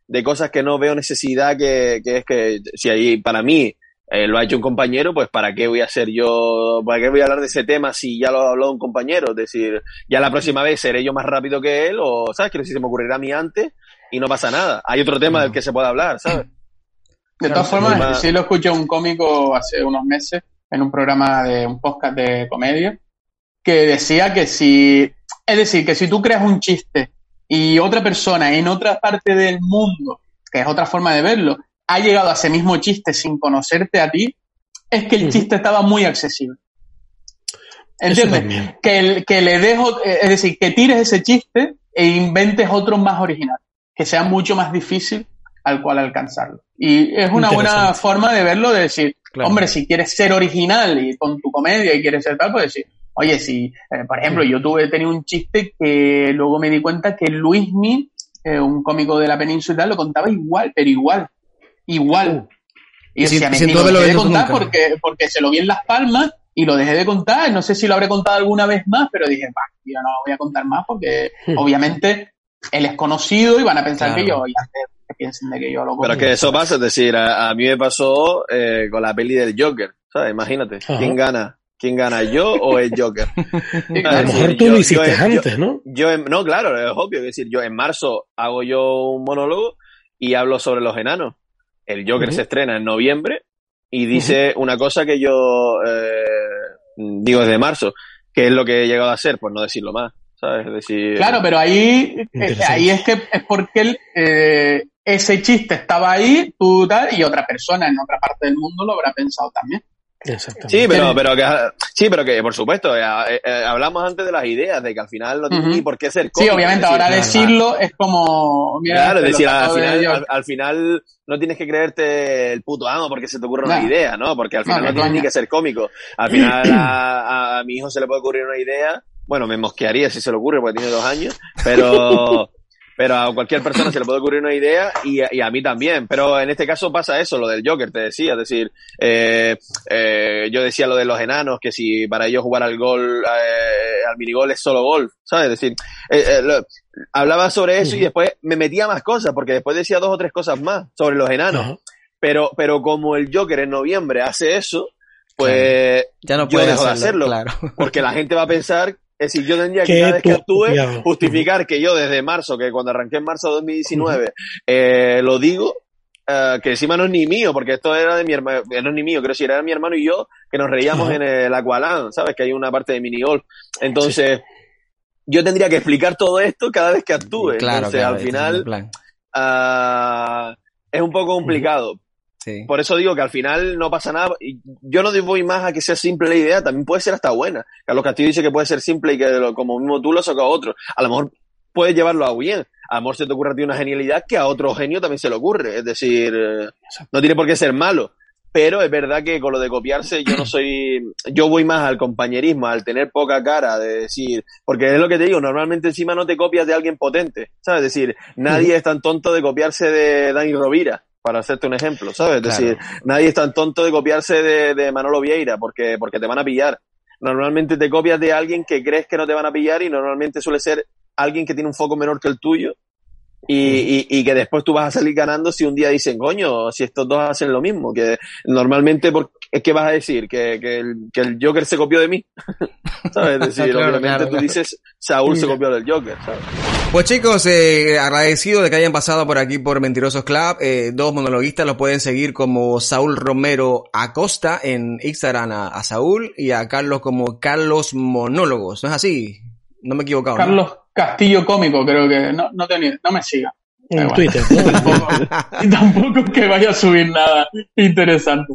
de cosas que no veo necesidad que, que es que si ahí para mí eh, lo ha hecho un compañero, pues ¿para qué voy a hacer yo, para qué voy a hablar de ese tema si ya lo ha hablado un compañero? Es decir, ya la próxima vez seré yo más rápido que él o, ¿sabes? Que si se me ocurrirá a mí antes y no pasa nada. Hay otro tema del que se puede hablar, ¿sabes? De todas formas, sí lo escuché un cómico hace unos meses en un programa de un podcast de comedia que decía que si, es decir, que si tú creas un chiste y otra persona en otra parte del mundo, que es otra forma de verlo, ha llegado a ese mismo chiste sin conocerte a ti, es que el chiste estaba muy accesible. ¿Entiendes? Que, que le dejo, es decir, que tires ese chiste e inventes otro más original, que sea mucho más difícil al cual alcanzarlo. Y es una buena forma de verlo, de decir, hombre, si quieres ser original y con tu comedia y quieres ser tal, pues decir, oye, si, eh, por ejemplo, yo tuve tenido un chiste que luego me di cuenta que Luismi, eh, un cómico de la península, lo contaba igual, pero igual igual. Uh. Y decía, me lo dejé de contar porque, porque se lo vi en Las Palmas y lo dejé de contar. No sé si lo habré contado alguna vez más, pero dije, va, yo no lo voy a contar más porque hmm. obviamente él es conocido y van a pensar que yo, ya que piensen de que yo lo Pero que eso pasa, es decir, a, mí me pasó eh, con la peli del Joker, ¿sabes? Imagínate, ¿quién gana? ¿Quién gana, yo o el Joker? a lo mejor tú lo hiciste antes, ¿no? Yo, no, claro, es obvio. Es decir, yo en marzo hago yo un monólogo y hablo sobre los enanos. El Joker se estrena en noviembre y dice una cosa que yo eh, digo desde marzo. ¿Qué es lo que he llegado a hacer? Pues no decirlo más. ¿sabes? decir, claro, pero ahí, eh, ahí es que es porque eh, ese chiste estaba ahí, tú tal, y otra persona en otra parte del mundo lo habrá pensado también. Sí, pero, pero que, sí, pero que por supuesto, eh, eh, hablamos antes de las ideas, de que al final no tiene ni por qué ser cómico. Sí, obviamente, ahora decirlo es como... claro, es decir, al final, al, final, no tienes que creerte el puto amo porque se te ocurre una idea, ¿no? Porque al final no, tienes ni que ser cómico. Al final a, a mi hijo se le puede ocurrir una idea, bueno, me mosquearía si se le ocurre porque tiene dos años, pero... pero a cualquier persona se le puede ocurrir una idea y, y, a mí también. Pero en este caso pasa eso, lo del Joker, te decía. Es decir, eh, eh, yo decía lo de los enanos, que si para ellos jugar al gol, eh, al minigol es solo golf, ¿sabes? Es decir, eh, lo, hablaba sobre eso y después me metía más cosas, porque después decía dos o tres cosas más sobre los enanos. Pero, pero como el Joker en noviembre hace eso, pues ya no puede hacerlo, claro. porque la gente va a pensar es decir, yo tendría que cada vez que actúe justificar que yo desde marzo, que cuando arranqué en marzo de 2019, eh, lo digo, eh, que encima no es ni mío, porque esto era de mi hermano, no es ni mío, creo que era mi hermano y yo, que nos reíamos en el Aqualand, ¿sabes? Que hay una parte de mini golf. Entonces, yo tendría que explicar todo esto cada vez que actúe. Claro, Entonces, al final, uh, es un poco complicado. Por eso digo que al final no pasa nada. Y yo no voy más a que sea simple la idea, también puede ser hasta buena. Carlos Castillo dice que puede ser simple y que como mismo tú lo sacas a otro. A lo mejor puedes llevarlo a bien. A lo mejor se te ocurre a ti una genialidad que a otro genio también se le ocurre. Es decir, eh, no tiene por qué ser malo. Pero es verdad que con lo de copiarse yo no soy, yo voy más al compañerismo, al tener poca cara, de decir, porque es lo que te digo, normalmente encima no te copias de alguien potente, ¿sabes? Es decir, nadie es tan tonto de copiarse de Dani Rovira para hacerte un ejemplo, ¿sabes? Es decir, nadie es tan tonto de copiarse de, de, Manolo Vieira porque, porque te van a pillar. Normalmente te copias de alguien que crees que no te van a pillar y normalmente suele ser alguien que tiene un foco menor que el tuyo y, y, que después tú vas a salir ganando si un día dicen, coño, si estos dos hacen lo mismo, que normalmente es que vas a decir que, que, el, que el Joker se copió de mí, ¿sabes? Es decir, obviamente tú dices, Saúl se copió del Joker, ¿sabes? Pues chicos, eh, agradecido de que hayan pasado por aquí por Mentirosos Club, eh, dos monologuistas los pueden seguir como Saúl Romero Acosta en Instagram a, a Saúl y a Carlos como Carlos Monólogos, ¿no es así? No me he equivocado. Carlos Castillo Cómico, creo que. No, no, te, no me siga. En Twitter. y tampoco que vaya a subir nada interesante.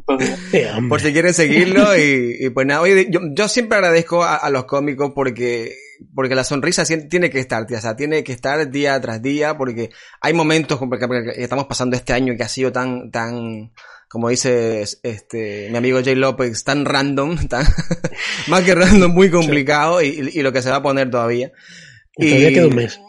Por si quieren seguirlo y, pues nada, oye, yo, yo siempre agradezco a, los cómicos porque porque la sonrisa tiene que estar, o sea, tiene que estar día tras día porque hay momentos como que estamos pasando este año que ha sido tan tan como dice este, mi amigo Jay López, tan random, tan, más que random, muy complicado y, y, lo que se va a poner todavía. Y, todavía queda un mes.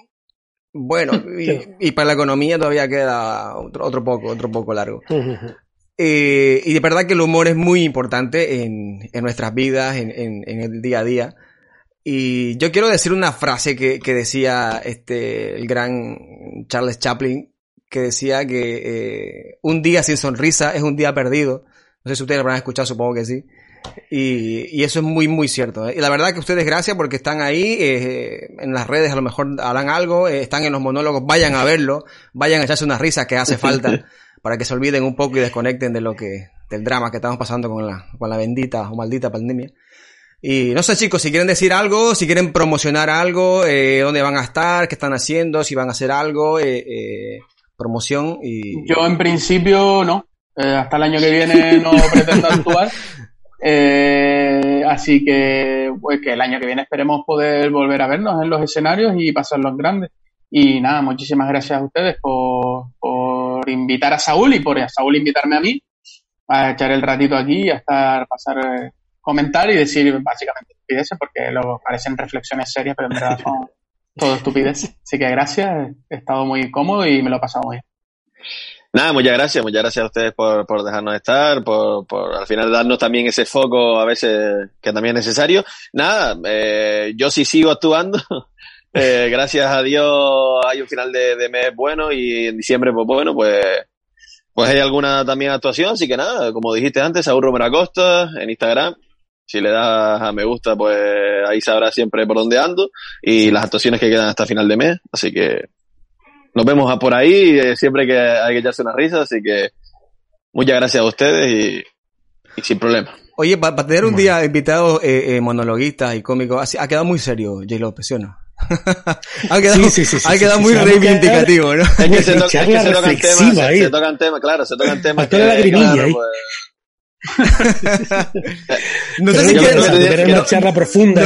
Bueno, y, para la economía todavía queda otro, otro poco, otro poco largo. eh, y de verdad que el humor es muy importante en, en nuestras vidas, en, en, en, el día a día. Y yo quiero decir una frase que, que decía este, el gran Charles Chaplin, que decía que eh, un día sin sonrisa es un día perdido. No sé si ustedes lo habrán escuchado, supongo que sí. Y, y eso es muy, muy cierto. ¿eh? Y la verdad que ustedes, gracias porque están ahí, eh, en las redes a lo mejor harán algo, eh, están en los monólogos, vayan a verlo, vayan a echarse una risa que hace falta para que se olviden un poco y desconecten de lo que, del drama que estamos pasando con la, con la bendita o maldita pandemia. Y no sé chicos, si quieren decir algo, si quieren promocionar algo, eh, dónde van a estar, qué están haciendo, si van a hacer algo, eh, eh, promoción y... Yo en principio no. Hasta el año que viene no pretendo actuar. Eh, así que, pues que el año que viene esperemos poder volver a vernos en los escenarios y pasarlos grandes. Y nada, muchísimas gracias a ustedes por, por invitar a Saúl y por a Saúl invitarme a mí a echar el ratito aquí y a estar, pasar, eh, comentar y decir básicamente estupideces porque lo parecen reflexiones serias, pero en verdad son todo estupidez. Así que gracias, he estado muy cómodo y me lo he pasado muy bien. Nada, muchas gracias, muchas gracias a ustedes por, por dejarnos estar, por, por al final darnos también ese foco a veces que también es necesario. Nada, eh, yo sí sigo actuando. eh, gracias a Dios hay un final de, mes bueno y en diciembre, pues bueno, pues, pues hay alguna también actuación. Así que nada, como dijiste antes, Saúl Romero Acosta en Instagram. Si le das a me gusta, pues ahí sabrás siempre por dónde ando y las actuaciones que quedan hasta final de mes. Así que nos vemos por ahí, eh, siempre que hay que echarse una risa, así que muchas gracias a ustedes y, y sin problema. Oye, para tener un día invitado eh, eh, monologuista y cómico, ha quedado muy serio J. López, ¿sí o no? ha quedado, sí, sí, sí, ha quedado muy reivindicativo, ¿no? Es que se, to es que se tocan temas, se, se, tocan temas, claro, se tocan temas que, la claro, pues, no sé si quieres una charla profunda.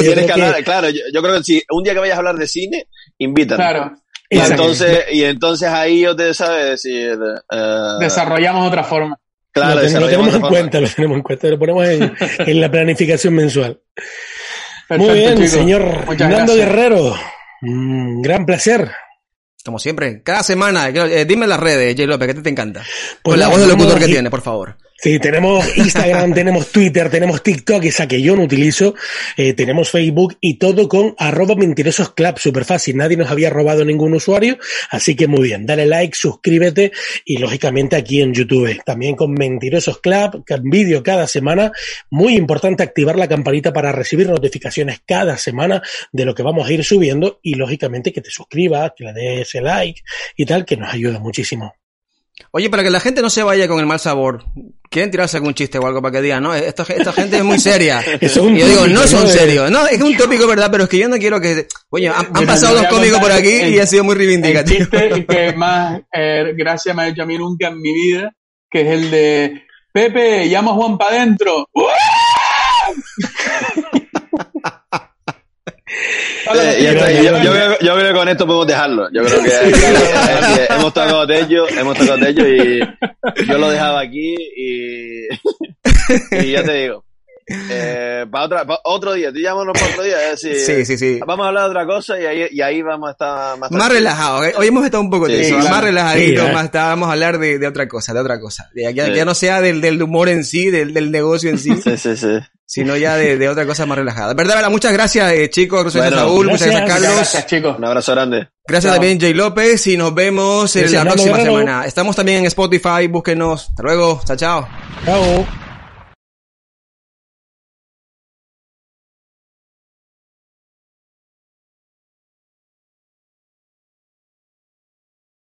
Claro, yo, creo que si un día que vayas a hablar de cine, invítanos. Claro. Y entonces, y entonces ahí yo te sabes decir. Uh, Desarrollamos otra forma. Claro, lo, tenemos en cuenta, lo tenemos en cuenta, lo ponemos en, en la planificación mensual. Muy bien, señor Fernando Guerrero. Un gran placer. Como siempre, cada semana, eh, dime las redes, J. López, que te, encanta. Pues Con la voz del locutor que tiene, por favor. Sí, tenemos Instagram, tenemos Twitter, tenemos TikTok, esa que yo no utilizo, eh, tenemos Facebook y todo con arroba mentirosos club, súper fácil, nadie nos había robado ningún usuario, así que muy bien, dale like, suscríbete y lógicamente aquí en YouTube, también con mentirosos club, vídeo cada semana, muy importante activar la campanita para recibir notificaciones cada semana de lo que vamos a ir subiendo y lógicamente que te suscribas, que le des el like y tal, que nos ayuda muchísimo. Oye, para que la gente no se vaya con el mal sabor, ¿quieren tirarse algún chiste o algo para que digan, no? Esta, esta gente es muy seria. y yo digo, no son serios. No, es un tópico, ¿verdad? Pero es que yo no quiero que... Oye, han, pasado dos cómicos por aquí y ha sido muy reivindicativo. El chiste que más eh, gracia me ha hecho a mí nunca en mi vida, que es el de, Pepe, llamo a Juan para adentro. yo, creo, que con esto podemos dejarlo. Yo creo que, hemos tocado de ellos, hemos tocado de ellos y yo lo dejaba aquí y, y ya te digo. Eh, para, otra, otro día, tú llámanos para otro día. sí, sí, sí. Vamos a hablar de otra cosa y ahí, y ahí vamos a estar más, más relajados. ¿eh? Hoy hemos estado un poco más relajaditos, más vamos a hablar de, de, otra cosa, de otra cosa. Ya, ya no sea del, del humor en sí, del, del negocio en sí. Sí, sí, sí sino ya de, de, otra cosa más relajada. ¿Verdad? Muchas gracias, eh, chicos. Gracias, Saúl. Muchas gracias, Carlos. Gracias, chicos. Un abrazo grande. Gracias también, Jay López. Y nos vemos en la próxima semana. Estamos también en Spotify. Búsquenos. Hasta luego. Chao, chao. Chao.